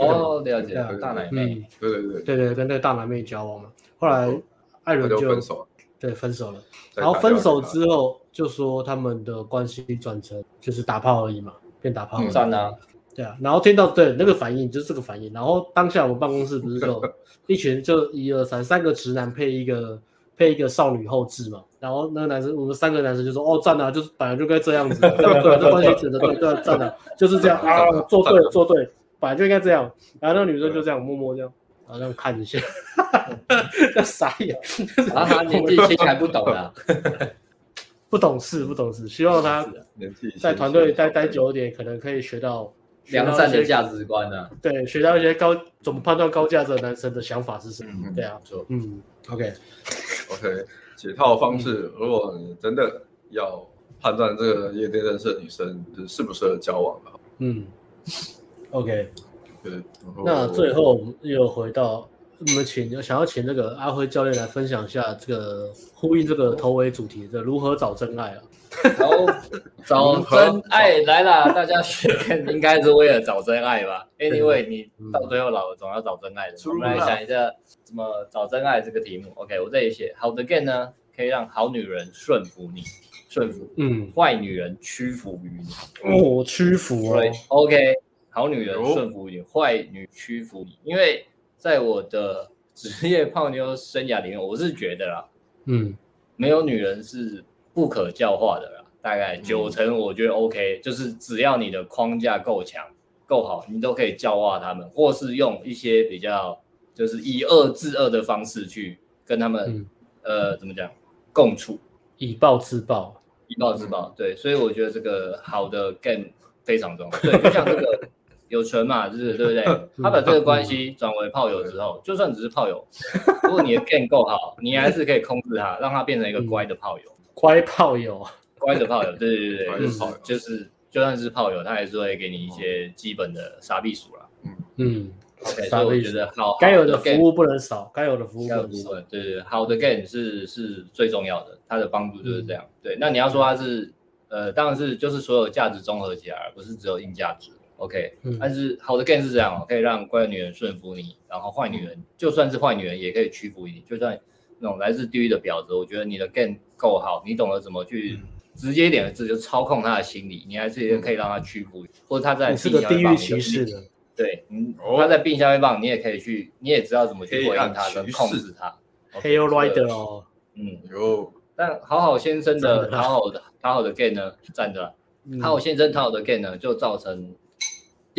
哦，了解，大奶妹，对对对，对对，跟那个大奶妹交往嘛，后来艾伦就分手。对，分手了。然后分手之后，就说他们的关系转成就是打炮而已嘛，变打炮。算啊，对啊。然后听到对那个反应，就是这个反应。然后当下我们办公室不是就 <laughs> 一群就一二三三个直男配一个配一个少女后置嘛。然后那个男生，我们三个男生就说：“哦，赞啊，就是本来就该这样子，这样对，这关系转的对对赞啊，就是这样 <laughs> 啊，做对做对，本来就应该这样。”然后那个女生就这样默默这样。好像看一下，<laughs> 要傻眼。然后他年纪轻还不懂啊，不懂事，不懂事。希望他在团队待待久一点，可能可以学到良善的价值观啊。对，学到一些高怎么判断高价值男生的想法是什么？对啊，嗯，OK，OK，解套方式，如果你真的要判断这个夜店认识的女生适不适合交往的，嗯，OK。对，那最后我们又回到我们请想要请这个阿辉教练来分享一下这个呼应这个头尾主题的如何找真爱啊？找真爱来啦，大家学应该是为了找真爱吧？<laughs> Anyway，你到最后老了总要找真爱的。我们来想一下怎么找真爱这个题目。OK，我这里写好的 game 呢，可以让好女人顺服你，顺服，嗯，坏女人屈服于你。哦，屈服哦。OK。好女人顺服你，坏女屈服你。因为在我的职业泡妞生涯里面，我是觉得啦，嗯，没有女人是不可教化的啦。大概九成，我觉得 OK，就是只要你的框架够强、够好，你都可以教化他们，或是用一些比较就是以恶制恶的方式去跟他们，呃，怎么讲，共处，以暴制暴，以暴制暴。对，所以我觉得这个好的 game 非常重要。对，<laughs> 就像这个。有权嘛，就是对不对？<laughs> 他把这个关系转为炮友之后，就算只是炮友，如果你的 game 够好，你还是可以控制他，让他变成一个乖的炮友。乖炮友，<laughs> 乖的炮友，对对对对，就是就是，就算是炮友，他还是会给你一些基本的杀避暑啦。嗯嗯，OK，所以我觉得好，该有的服务不能少，该有的服务不能少。对对，好的 game 是是最重要的，它的帮助就是这样。对，那你要说它是，呃，当然是就是所有价值综合起来，而不是只有硬价值。OK，、嗯、但是好的 game 是这样哦，可以让乖的女人顺服你，然后坏女人、嗯、就算是坏女人也可以屈服你，就算那种来自地狱的婊子，我觉得你的 game 够好，你懂得怎么去直接一点的字就操控他的心理，你还是可以让他屈服，或者他在是个地狱骑士的，对，嗯，他在病下面棒，你也可以去，你也知道怎么去回应他跟控制他。Hail Rider 哦，嗯，有，但好好先生的讨好的讨好的 game 呢，站着，好好先生讨好的 game 呢，就造成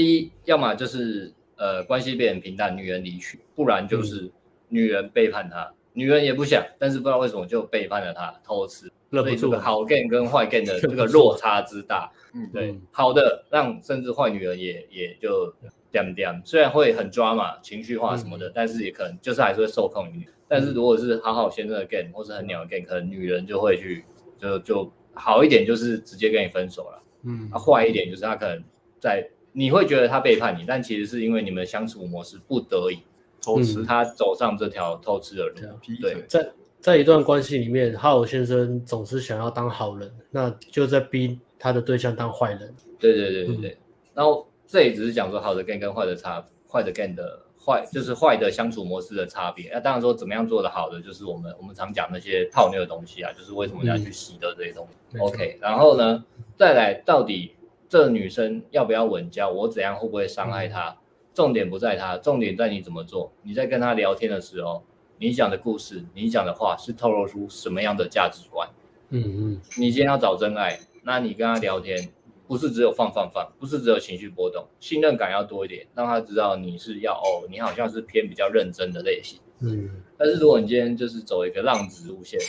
第一，要么就是呃关系变平淡，女人离去，不然就是女人背叛他，女人也不想，但是不知道为什么就背叛了他，偷吃。所以这个好 game 跟坏 <laughs> game 的这个落差之大，嗯，对，好的让甚至坏女人也也就点点，虽然会很抓嘛，情绪化什么的，嗯、但是也可能就是还是会受控于你。但是如果是好好先生的 game 或是很鸟的 game，可能女人就会去就就好一点，就是直接跟你分手了。嗯，啊，坏一点就是他可能在你会觉得他背叛你，但其实是因为你们相处模式不得已偷吃，他走上这条偷吃的路。嗯、对，在。在一段关系里面，哈尔先生总是想要当好人，那就在逼他的对象当坏人。对对对对对。嗯、然后这也只是讲说好的 game 跟坏的差，坏的 game 的坏就是坏的相处模式的差别。那当然说怎么样做的好的，就是我们我们常讲那些泡妞的东西啊，就是为什么要去习得这些东西。嗯、OK，然后呢，再来到底这女生要不要稳交，我怎样会不会伤害她？嗯、重点不在她，重点在你怎么做。你在跟她聊天的时候。你讲的故事，你讲的话是透露出什么样的价值观？嗯嗯，你今天要找真爱，那你跟她聊天，不是只有放放放，不是只有情绪波动，信任感要多一点，让他知道你是要哦，你好像是偏比较认真的类型。嗯，但是如果你今天就是走一个浪子路线、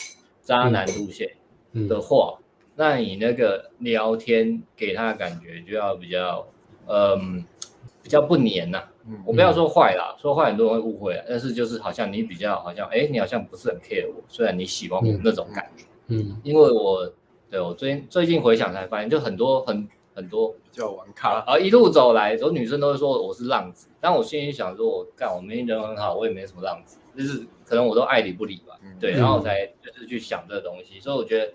渣男路线的话，嗯、那你那个聊天给他的感觉就要比较，嗯，比较不黏呐、啊。我不要说坏啦，嗯、说坏很多人会误会，但是就是好像你比较好像，哎，你好像不是很 care 我，虽然你喜欢我那种感觉，嗯，嗯。因为我对我最近最近回想才发现，就很多很很多叫玩咖，啊一路走来，很多女生都会说我是浪子，但我心里想说，我干，我明明人很好，我也没什么浪子，就是可能我都爱理不理吧，嗯、对，然后才就是去想这个东西，所以我觉得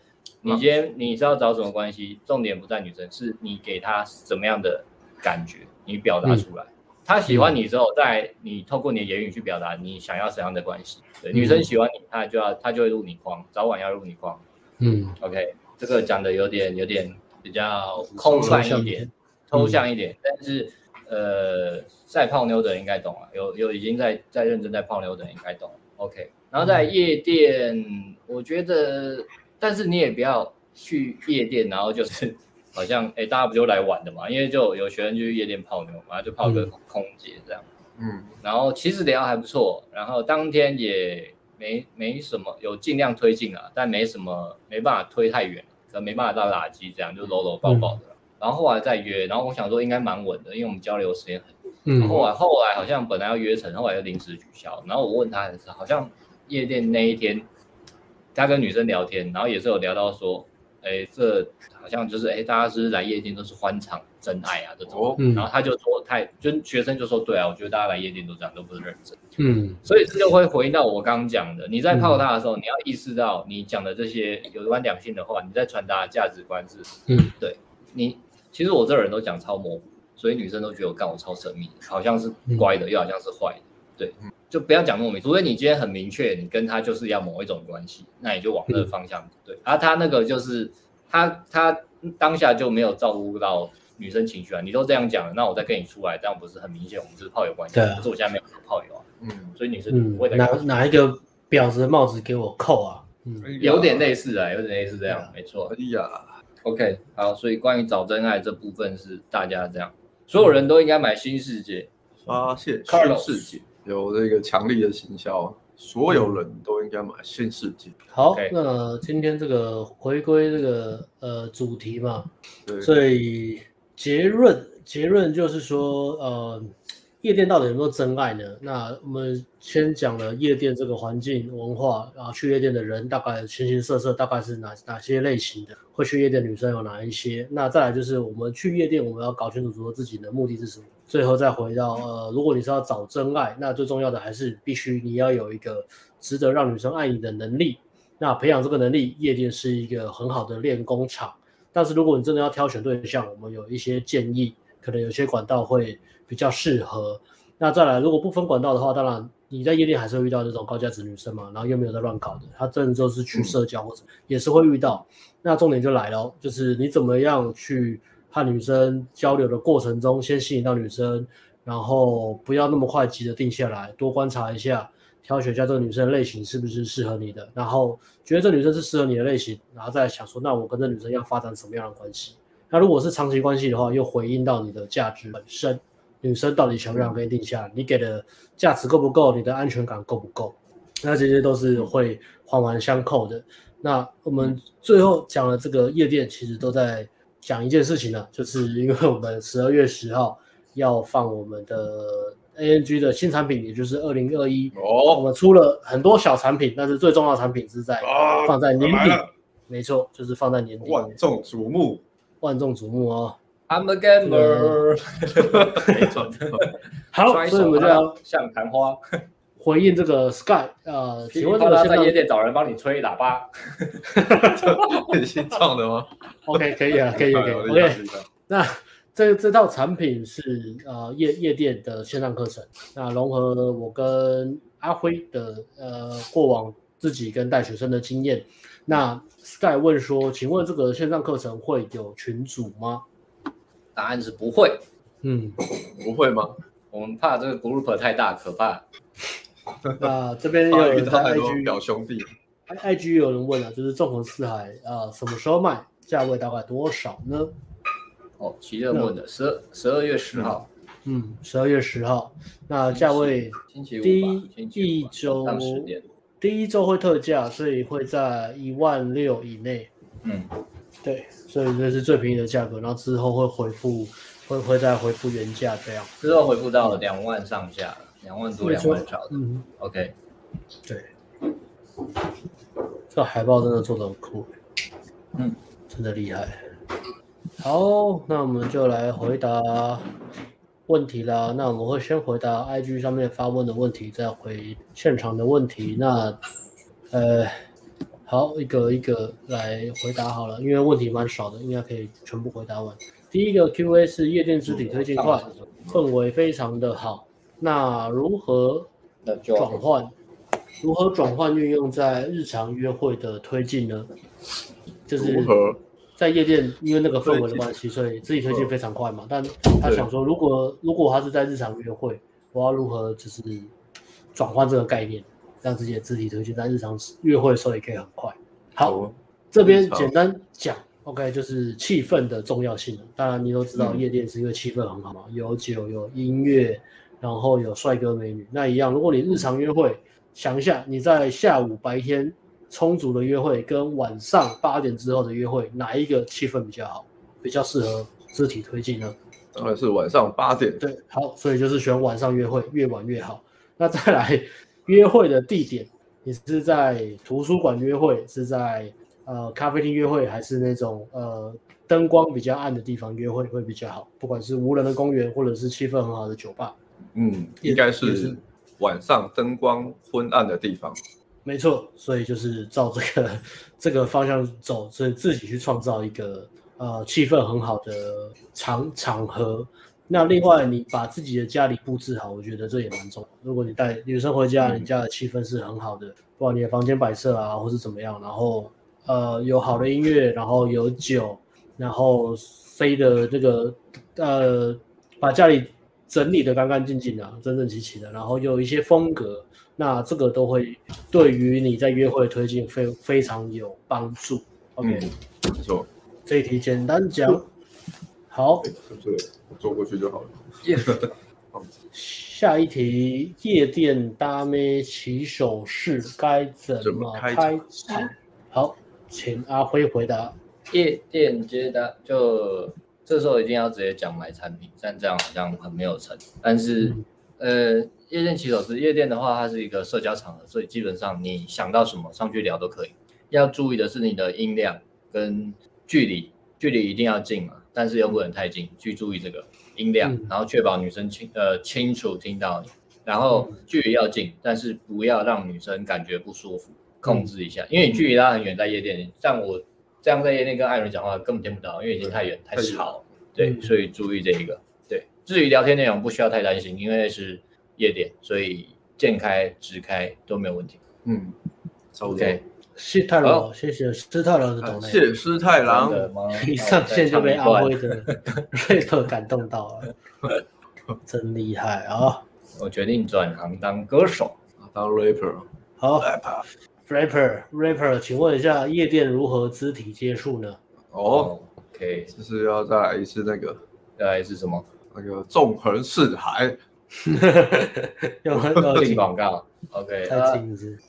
你今天你是要找什么关系，重点不在女生，是你给她什么样的感觉，你表达出来。嗯他喜欢你之后，再你透过你的言语去表达你想要什么样的关系。对，女生喜欢你，她就要她就会入你框，早晚要入你框。嗯，OK，这个讲的有点有点比较空泛一点，抽象一点，嗯、但是呃，在泡妞的人应该懂啊，有有已经在在认真在泡妞的人应该懂。OK，然后在夜店，嗯、我觉得，但是你也不要去夜店，然后就是。<laughs> 好像哎，大家不就来玩的嘛？因为就有学生就去夜店泡妞嘛，就泡个空姐这样。嗯，然后其实聊还不错，然后当天也没没什么，有尽量推进啊，但没什么，没办法推太远，可能没办法到垃圾这样，就搂搂抱抱的。嗯、然后后来再约，然后我想说应该蛮稳的，因为我们交流时间很多。嗯。后来后来好像本来要约成，后来又临时取消。然后我问他的时候，好像夜店那一天，他跟女生聊天，然后也是有聊到说。哎，这好像就是哎，大家是来夜店都是欢场真爱啊这种，嗯、然后他就说太，就学生就说对啊，我觉得大家来夜店都这样，都不是认真，嗯，所以这就会回应到我刚刚讲的，你在泡他的时候，嗯、你要意识到你讲的这些有关两性的话，你在传达价值观是，嗯，对你，其实我这人都讲超模糊，所以女生都觉得我干我超神秘，好像是乖的，又好像是坏的，对，就不要讲那么明，除非你今天很明确，你跟他就是要某一种关系，那你就往那个方向，嗯、对，而、啊、他那个就是。他他当下就没有照顾到女生情绪啊，你都这样讲了，那我再跟你出来，这样不是很明显我们就是炮友关系？对，可是我现在没有炮友啊，嗯，所以女生不会拿拿一个婊子的帽子给我扣啊，嗯，有点类似啊，有点类似这样，没错。哎呀，OK，好，所以关于找真爱这部分是大家这样，所有人都应该买新世界，发现新世界有这个强力的行销。所有人都应该买新世界。好那今天这个回归这个呃主题嘛，对所以结论结论就是说，呃，夜店到底有没有真爱呢？那我们先讲了夜店这个环境文化，然后去夜店的人大概形形色色，大概是哪哪些类型的？会去夜店女生有哪一些？那再来就是我们去夜店，我们要搞清楚说自己的目的是什么。最后再回到呃，如果你是要找真爱，那最重要的还是必须你要有一个值得让女生爱你的能力。那培养这个能力，夜店是一个很好的练功场。但是如果你真的要挑选对象，我们有一些建议，可能有些管道会比较适合。那再来，如果不分管道的话，当然你在夜店还是会遇到这种高价值女生嘛，然后又没有在乱搞的，她真的就是去社交或者也是会遇到。那重点就来了，就是你怎么样去和女生交流的过程中，先吸引到女生，然后不要那么快急着定下来，多观察一下，挑选一下这个女生的类型是不是适合你的，然后觉得这女生是适合你的类型，然后再想说，那我跟这女生要发展什么样的关系？那如果是长期关系的话，又回应到你的价值本身。女生到底想不想跟你定下？你给的价值够不够？你的安全感够不够？那这些都是会环环相扣的。那我们最后讲了这个夜店，其实都在讲一件事情呢，就是因为我们十二月十号要放我们的 ANG 的新产品，也就是二零二一。哦，我们出了很多小产品，但是最重要的产品是在放在年底，没错，就是放在年底，万众瞩目，万众瞩目哦。I'm a gamer，<laughs> 没错好，<laughs> 所以我们就要像昙花回应这个 Sky，呃，<laughs> 请问这个在夜店找人帮你吹喇叭，很新创的吗？OK，可以啊，可以，可以，OK。那这这套产品是呃夜夜店的线上课程，那融合了我跟阿辉的呃过往自己跟带学生的经验。那 Sky 问说，请问这个线上课程会有群组吗？答案是不会，嗯，不会吗？我们怕这个 group 太大，可怕。<laughs> 那这边有人在 IG 表兄弟，IG 有人问了，就是纵横四海啊、呃，什么时候卖？价位大概多少呢？哦，奇热问的，十二十二月十号，嗯，十二月十号。那价位第一第一周第一周会特价，所以会在一万六以内。嗯，对。所以这是最便宜的价格，然后之后会回复，会会再回复原价这样。之后回复到两万上下，两万多两万少的。嗯，OK，对，这海报真的做的很酷，嗯，真的厉害。好，那我们就来回答问题啦。那我们会先回答 IG 上面发问的问题，再回现场的问题。那，呃。好，一个一个来回答好了，因为问题蛮少的，应该可以全部回答完。第一个 Q&A 是夜店肢体推进快，氛围非常的好。那如何转换？如何转换运用在日常约会的推进呢？就是在夜店，因为那个氛围的关系，所以肢体推进非常快嘛。但他想说，如果如果他是在日常约会，我要如何就是转换这个概念？让自己的肢体推进在日常约会的时候也可以很快。好，好这边简单讲，OK，就是气氛的重要性。当然，你都知道夜店是因为气氛很好嘛，嗯、有酒有音乐，然后有帅哥美女。那一样，如果你日常约会，嗯、想一下你在下午白天充足的约会，跟晚上八点之后的约会，哪一个气氛比较好，比较适合肢体推进呢？当然是晚上八点。对，好，所以就是选晚上约会，越晚越好。那再来。约会的地点，你是在图书馆约会，是在呃咖啡厅约会，还是那种呃灯光比较暗的地方约会会比较好？不管是无人的公园，或者是气氛很好的酒吧，嗯，应该是晚上灯光昏暗的地方。没错，所以就是照这个 <laughs> 这个方向走，所以自己去创造一个呃气氛很好的场场合。那另外，你把自己的家里布置好，我觉得这也蛮重要。如果你带女生回家，你家的气氛是很好的，不管你的房间摆设啊，或是怎么样，然后呃有好的音乐，然后有酒，然后飞的这个呃把家里整理的干干净净的，整整齐齐的，然后有一些风格，那这个都会对于你在约会推进非非常有帮助。OK，没错，这一题简单讲。好，对，坐过去就好了。<laughs> 下一题，夜店搭妹起手式该怎么开场？好，请阿辉回答。夜店接单就这时候一定要直接讲买产品，但这样好像很没有诚。但是，嗯、呃，夜店起手式，夜店的话，它是一个社交场合，所以基本上你想到什么上去聊都可以。要注意的是你的音量跟距离，距离一定要近嘛。但是又不能太近，去注意这个音量，嗯、然后确保女生清呃清楚听到你，然后距离要近，但是不要让女生感觉不舒服，控制一下，嗯、因为你距离拉很远，在夜店，像我这样在夜店跟爱人讲话根本听不到，因为已经太远太吵，对，对，所以注意这一个。对，至于聊天内容不需要太担心，因为是夜店，所以渐开直开都没有问题。嗯，OK。谢太郎，谢谢师太郎的懂内。谢师太郎，<laughs> 一上线就被阿辉的 rap 感动到了，<laughs> 真厉害啊！我决定转行当歌手，当 rapper。好，rapper，rapper，rapper，请问一下，夜店如何肢体接触呢？哦，OK，就是要再来一次那个，再来一次什么？那个纵横四海。有很多进广告，OK。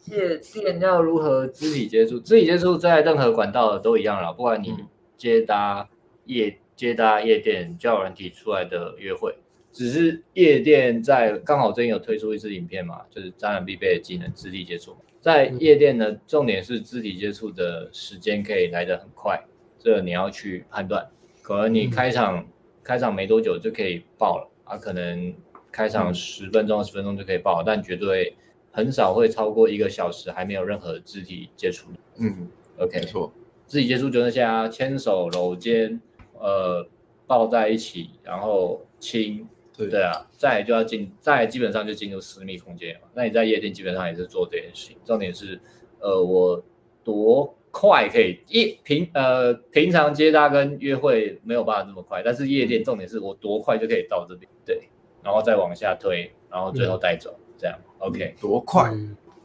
夜店要如何肢体接触？肢体接触在任何管道都一样了，不管你接搭夜接搭夜店交友软体出来的约会，只是夜店在刚好最近有推出一支影片嘛，就是渣男必备的技能肢体接触。在夜店呢，重点是肢体接触的时间可以来得很快，这个你要去判断。可能你开场开场没多久就可以爆了啊，可能。开场十分钟、十分钟就可以爆，但绝对很少会超过一个小时还没有任何肢体接触。嗯，OK，没错，肢体接触就那些啊，牵手、搂肩，呃，抱在一起，然后亲，对对啊，再就要进，再基本上就进入私密空间。那你在夜店基本上也是做这件事情，重点是，呃，我多快可以一平呃平常接搭跟约会没有办法这么快，但是夜店重点是我多快就可以到这边，对。然后再往下推，然后最后带走，嗯、这样 OK。多快？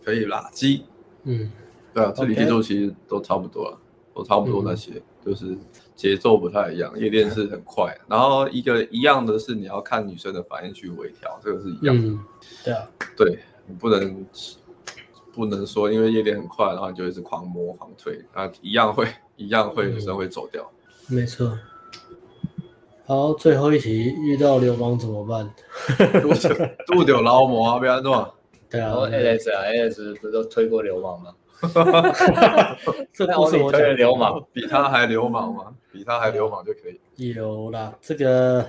可以拉机。嗯，对啊，这里节奏其实都差不多了，都差不多那些，嗯、就是节奏不太一样。夜店是很快，然后一个一样的是你要看女生的反应去微调，这个是一样的。嗯、对啊，对你不能不能说因为夜店很快，然后你就一直狂摸狂推，啊，一样会一样会女生会走掉。嗯、没错。好，最后一题，遇到流氓怎么办？拄拄到流氓啊，别安怎？对啊，AS 啊，AS 不是都推过流氓吗？<laughs> 这故事我推的流氓，比他还流氓吗？比他还流氓就可以。有啦，这个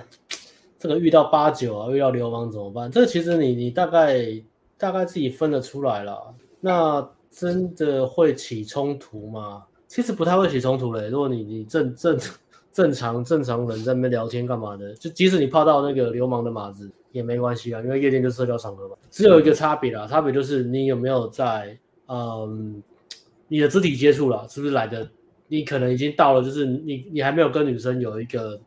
这个遇到八九啊，遇到流氓怎么办？这个其实你你大概大概自己分得出来了。那真的会起冲突吗？其实不太会起冲突嘞。如果你你正正。正常正常人在那边聊天干嘛的？就即使你泡到那个流氓的马子也没关系啊，因为夜店就社交场合嘛。只有一个差别啦，差别就是你有没有在嗯你的肢体接触啦，是不是来的？你可能已经到了，就是你你还没有跟女生有一个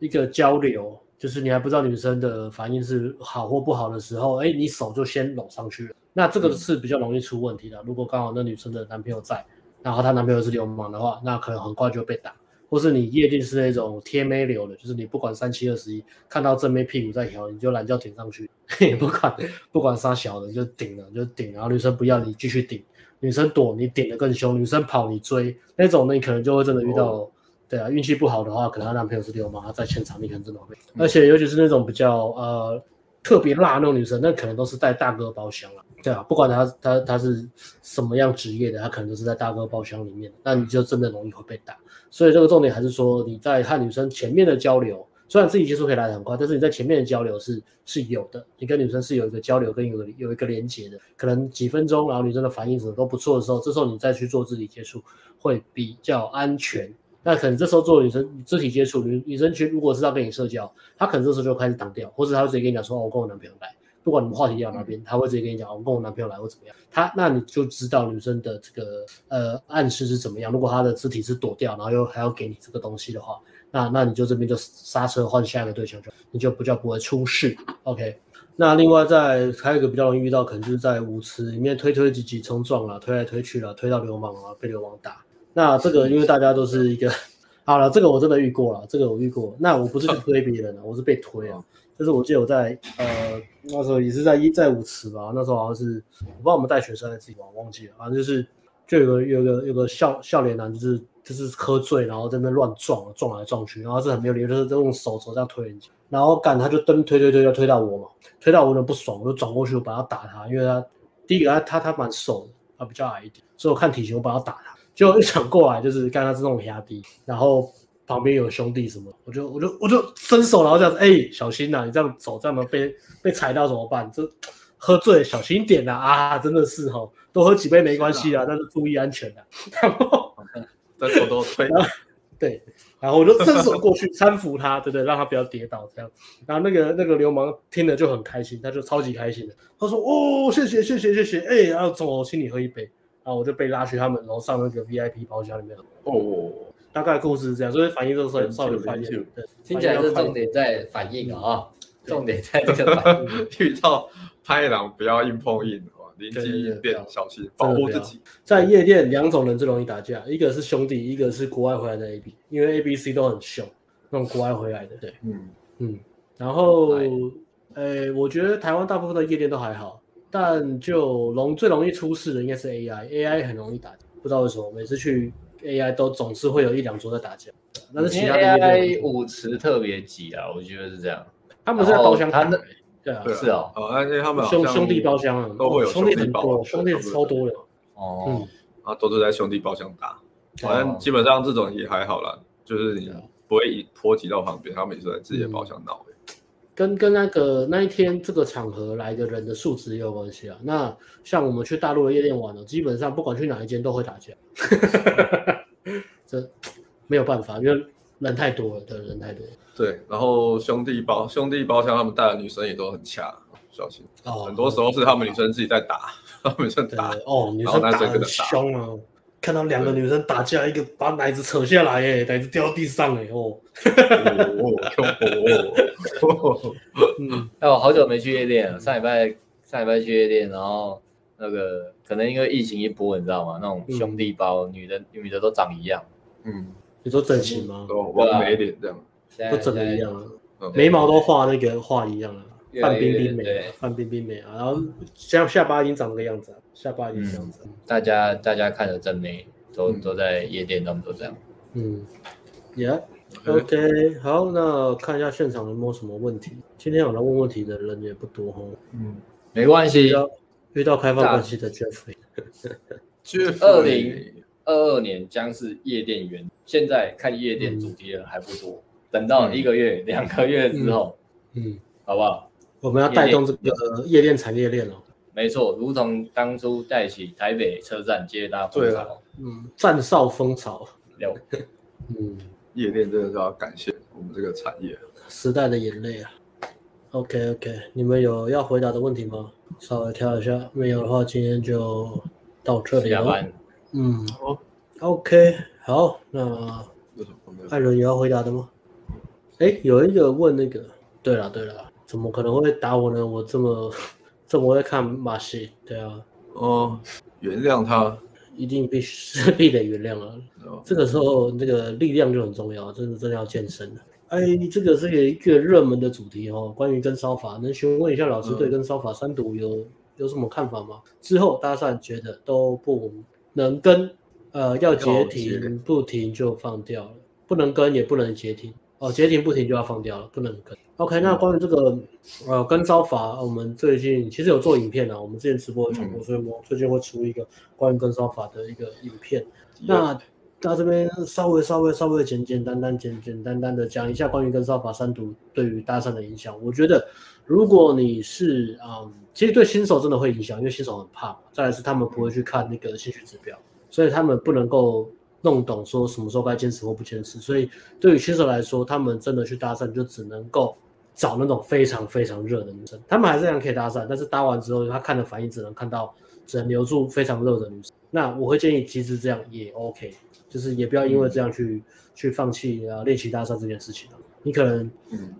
一个交流，就是你还不知道女生的反应是好或不好的时候，哎，你手就先搂上去了，那这个是比较容易出问题的。如果刚好那女生的男朋友在，然后她男朋友是流氓的话，那可能很快就会被打。或是你夜店是那种贴妹流的，就是你不管三七二十一，看到正妹屁股在摇，你就懒觉顶上去，<laughs> 也不管不管杀小的就顶了就顶，然后女生不要你继续顶，女生躲你顶得更凶，女生跑你追那种，呢你可能就会真的遇到，哦、对啊，运气不好的话，可能她男朋友是流氓，她在现场你可能真的会而且尤其是那种比较呃特别辣那种女生，那可能都是带大哥包厢了。对啊，不管他他他是什么样职业的，他可能都是在大哥包厢里面，那你就真的容易会被打。所以这个重点还是说你在和女生前面的交流，虽然自己接触可以来得很快，但是你在前面的交流是是有的，你跟女生是有一个交流跟有有一个连接的，可能几分钟，然后女生的反应什么都不错的时候，这时候你再去做肢体接触会比较安全。那可能这时候做女生肢体接触，女女生群如果是要跟你社交，她可能这时候就开始挡掉，或者她直接跟你讲说，哦，我跟我男朋友来。不管你们话题聊哪边，他会直接跟你讲，我跟我男朋友来或怎么样。他那你就知道女生的这个呃暗示是怎么样。如果她的肢体是躲掉，然后又还要给你这个东西的话，那那你就这边就刹车换下一个对象，就你就不叫不会出事。OK。那另外在还有一个比较容易遇到，可能就是在舞池里面推推挤挤冲撞了，推来推去了，推到流氓了，被流氓打。那这个因为大家都是一个好了，这个我真的遇过了，这个我遇过。那我不是去推别人了，我是被推啊。就是我记得我在呃那时候也是在一在舞池吧，那时候好像是我不知道我们带学生还是自己玩，忘记了，反正就是就有个有个有个笑笑脸男，就是就是喝醉，然后在那乱撞撞来撞去，然后是很没有理由，就是用手手这样推人家，然后干他就蹬推推推就推到我嘛，推到我有点不爽，我就转过去我把他打他，因为他第一个他他他蛮瘦，他比较矮一点，所以我看体型我把他打他，结果一转过来就是干他是那种压低，然后。旁边有兄弟什么，我就我就我就伸手，然后这样子，哎、欸，小心呐、啊，你这样走这样被被踩到怎么办？这喝醉小心点呐啊，真的是哈，多喝几杯没关系啊，但是注意安全啊。<laughs> 然后再多多推，<laughs> 对，然后我就伸手过去搀扶他，对对，让他不要跌倒这样。然后那个那个流氓听了就很开心，他就超级开心的，他说：“哦，谢谢谢谢谢谢，哎，然后走，请你喝一杯。”然后我就被拉去他们楼上那个 VIP 包厢里面。哦，大概故事是这样，所以反应都是稍微快一点。听起来是重点在反应啊，重点在这个反应。<laughs> 遇到拍狼不要硬碰硬。临机应变，小心保护自己。在夜店，两种人最容易打架，一个是兄弟，一个是国外回来的 A B，因为 A B C 都很凶，那种国外回来的。对，嗯嗯。然后，呃，我觉得台湾大部分的夜店都还好，但就容最容易出事的应该是 A I，A I 很容易打架，不知道为什么每次去 A I 都总是会有一两桌在打架。但是其他 A I 舞池特别挤啊，我觉得是这样。他们是在包厢看的。对啊，是啊，哦，而且他们兄兄弟包厢啊，都会有兄弟很多，兄弟超多的。哦，啊，都是在兄弟包厢打，反正基本上这种也还好啦，就是你不会波及到旁边，他们也是在自己的包厢闹。跟跟那个那一天这个场合来的人的素质也有关系啊。那像我们去大陆的夜店玩了，基本上不管去哪一间都会打架，<laughs> 这没有办法，因为人太多了，对，人太多了。对，然后兄弟包兄弟包厢，他们带的女生也都很恰，小心。哦，很多时候是他们女生自己在打，<laughs> 他们女生打。哦，女生打很凶啊！看到两个女生打架，一个把奶子扯下来，哎，奶子掉地上，哎，哦。哦，<laughs> 嗯，哎，我好久没去夜店了。上礼拜上礼拜去夜店，然后那个可能因为疫情一波，你知道吗？那种兄弟包，女的女的都长一样。嗯，你说整形吗？都完美脸这样。都整的一样啊，眉毛都画那个画一样啊，范冰冰美，范冰冰美啊，然后下下巴已经长这个样子了，下巴已经这样子。大家大家看着真美，都都在夜店，他们都这样。嗯，Yeah，OK，好，那看一下现场有没有什么问题。今天有来问问题的人也不多哈。嗯，没关系。遇到开放关系的 Jeffrey，二零二二年将是夜店元，现在看夜店主题的人还不多。等到一个月、两个月之后，嗯，好不好？我们要带动这个夜店产业链哦。没错，如同当初带起台北车站接搭风潮，嗯，站哨风潮，了，<laughs> 嗯，夜店真的是要感谢我们这个产业，时代的眼泪啊。OK OK，你们有要回答的问题吗？稍微挑一下，没有的话，今天就到这里了。下班。嗯，好，OK，好，那艾伦有要回答的吗？哎，有一个问那个，对了对了，怎么可能会打我呢？我这么这么会看马戏，对啊，哦，原谅他，一定必须必得原谅啊。哦、这个时候，那个力量就很重要，真的真的要健身了。哎，这个是一个热门的主题哦，关于跟骚法，能询问一下老师对跟骚法三毒有、嗯、有什么看法吗？之后搭讪觉得都不能跟，呃，要截停不停就放掉了，不能跟也不能截停。哦，截停不停就要放掉了，不能跟。OK，那关于这个呃跟骚法，我们最近其实有做影片啊，我们之前直播有讲过，嗯、所以我最近会出一个关于跟骚法的一个影片。嗯、那到这边稍微稍微稍微简简单单简简单单的讲一下关于跟骚法三毒对于搭讪的影响。我觉得如果你是嗯，其实对新手真的会影响，因为新手很怕。再来是他们不会去看那个兴趣指标，所以他们不能够。弄懂说什么时候该坚持或不坚持，所以对于新手来说，他们真的去搭讪就只能够找那种非常非常热的女生。他们还是这样可以搭讪，但是搭完之后他看的反应只能看到，只能留住非常热的女生。那我会建议，其实这样也 OK，就是也不要因为这样去、嗯、去放弃啊练习搭讪这件事情。你可能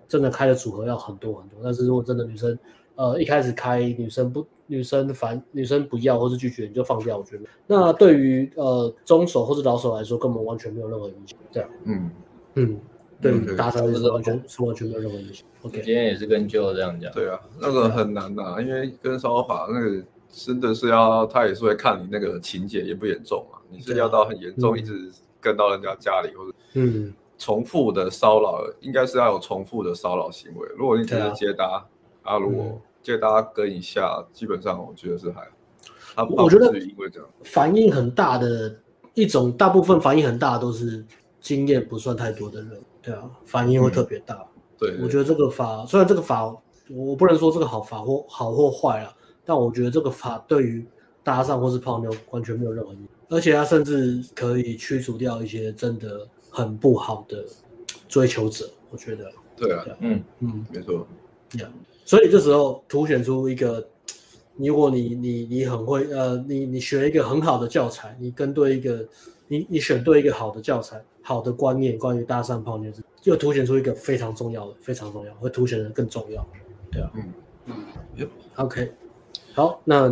真的开的组合要很多很多，但是如果真的女生呃一开始开女生不。女生反女生不要或是拒绝你就放掉，我觉得那对于呃中手或是老手来说根本完全没有任何影响。这样，嗯嗯，对于搭讪是完全是完全没有任何影响。OK，今天也是跟 Joe 这样讲。对啊，那个很难的、啊，因为跟烧法那个真的是要他也是会看你那个情节严不严重嘛。你是要到很严重，一直跟到人家家里或者嗯重复的骚扰，应该是要有重复的骚扰行为。如果你只是接搭啊，如果接搭跟一下，基本上我觉得是还好。我觉得反应很大的一种，大部分反应很大都是经验不算太多的人，对啊，反应会特别大。嗯、对，对，我觉得这个法虽然这个法我不能说这个好法或好或坏啊，但我觉得这个法对于搭讪或是泡妞完全没有任何意义，而且它甚至可以驱除掉一些真的很不好的追求者，我觉得。对啊，嗯嗯，没错。Yeah. 所以这时候凸显出一个，如果你你你很会，呃，你你学一个很好的教材，你跟对一个，你你选对一个好的教材，好的观念关于搭讪泡妞，就凸显出一个非常重要的，非常重要，会凸显的更重要。对啊，嗯。嗯，OK，好，那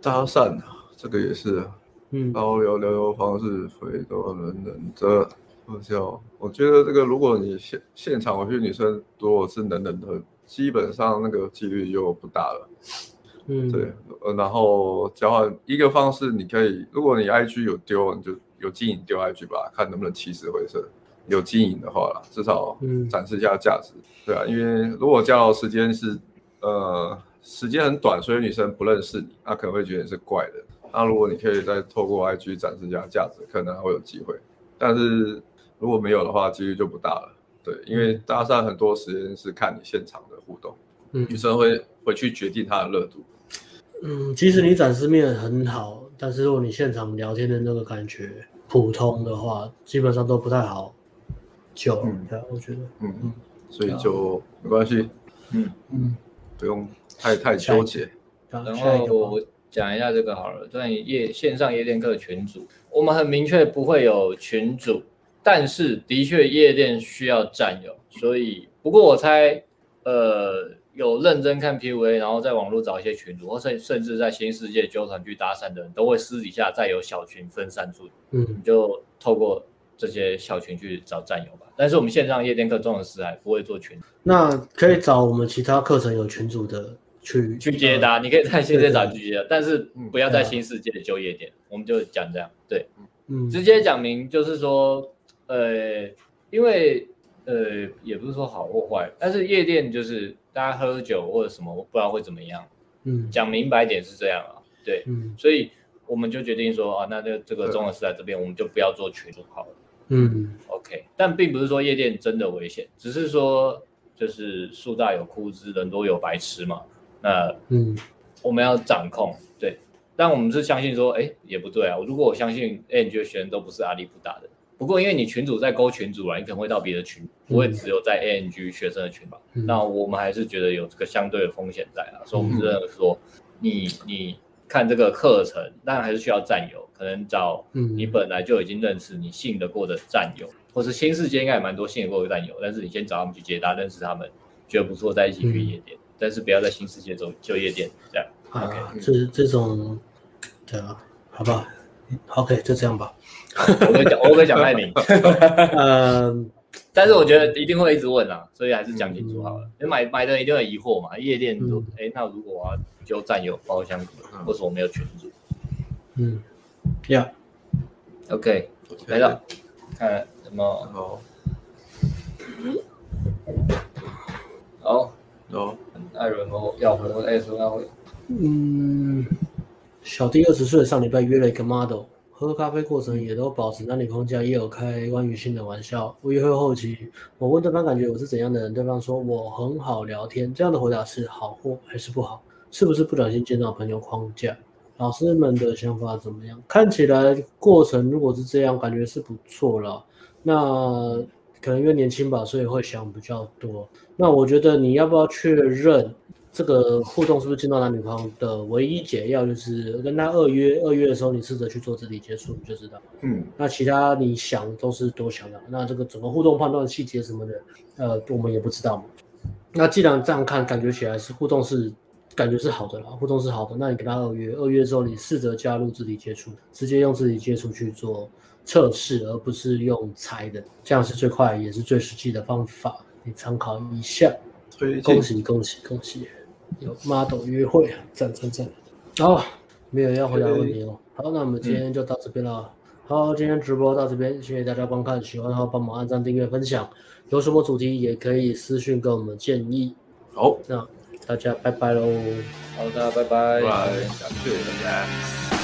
搭讪这个也是，嗯，交流交流方式回到人人的。我笑，我觉得这个，如果你现现场我觉得女生如果是冷冷的，基本上那个几率就不大了。嗯，对，呃，然后交换一个方式，你可以，如果你 IG 有丢，你就有经营丢 IG 吧，看能不能起死回生。有经营的话啦，至少展示一下价值。嗯、对啊，因为如果交流时间是呃时间很短，所以女生不认识你，那可能会觉得你是怪的。那如果你可以再透过 IG 展示一下价值，可能还会有机会。但是如果没有的话，几率就不大了。对，因为搭讪很多时间是看你现场的互动，嗯，女生会回去决定她的热度。嗯，其实你展示面很好，但是如果你现场聊天的那个感觉普通的话，基本上都不太好就。嗯，我觉得，嗯嗯，所以就没关系，嗯嗯，不用太太纠结。然后我讲一下这个好了，在夜线上夜店课群组，我们很明确不会有群组。但是的确，夜店需要占有，所以不过我猜，呃，有认真看 PUA，然后在网络找一些群主，或甚甚至在新世界纠团去搭讪的人，都会私底下再有小群分散出，嗯，你就透过这些小群去找战友吧。但是我们线上夜店课中的师还不会做群，那可以找我们其他课程有群主的去去接搭，你可以在新世界找去接搭，但是不要在新世界就夜店，我们就讲这样，对，嗯，直接讲明就是说。呃，因为呃，也不是说好或坏，但是夜店就是大家喝酒或者什么，我不知道会怎么样。嗯，讲明白点是这样啊，对，嗯，所以我们就决定说啊，那这这个中文是在这边，我们就不要做群组好了。嗯，OK，但并不是说夜店真的危险，只是说就是树大有枯枝，人多有白痴嘛。那嗯，我们要掌控，对，但我们是相信说，哎，也不对啊。如果我相信 N 觉得学生都不是阿里不打的。不过，因为你群主在勾群主啊，你可能会到别的群，不会只有在 ANG 学生的群吧？嗯、那我们还是觉得有这个相对的风险在啊，嗯、所以我们认为说，你你看这个课程，当然还是需要战友，可能找你本来就已经认识、你信得过的战友，嗯、或是新世界应该也蛮多信得过的战友，但是你先找他们去接搭，认识他们，觉得不错，再一起去夜店，嗯、但是不要在新世界走就夜店这样。啊，OK，这这种，对啊，好吧，OK，就这样吧。我会讲，我会讲太明。<laughs> 嗯，但是我觉得一定会一直问啊，所以还是讲清楚好了。你买买的人一定会疑惑嘛？夜店说，哎，那如果我要就占有包厢，或者我没有群组？嗯，Yeah，OK，来了，看什么？好，好，好，艾伦哦，要回我艾伦要回。嗯，小弟二十岁，上礼拜约了一个 model。喝咖啡过程也都保持男女框架，也有开关于性的玩笑。我约会后期，我问对方感觉我是怎样的人，对方说我很好聊天。这样的回答是好或还是不好？是不是不小心见到朋友框架？老师们的想法怎么样？看起来过程如果是这样，感觉是不错了。那可能因为年轻吧，所以会想比较多。那我觉得你要不要确认？这个互动是不是进到男女框的唯一解药，就是跟他二约二约的时候，你试着去做肢体接触，你就知道。嗯，那其他你想都是多想的。那这个整个互动判断细节什么的，呃，我们也不知道嘛。那既然这样看，感觉起来是互动是感觉是好的了，互动是好的。那你跟他二约二约之后，你试着加入肢体接触，直接用肢体接触去做测试，而不是用猜的，这样是最快也是最实际的方法。你参考一下。恭喜恭喜恭喜！有 model 约会，赞赞赞！好，没有要回答问题哦。好，那我们今天就到这边了。好，今天直播到这边，谢谢大家观看，喜欢的话帮忙按赞、订阅、分享。有什么主题也可以私讯跟我们建议。好，那大家拜拜喽！好的，大家拜拜，拜拜，感谢大家。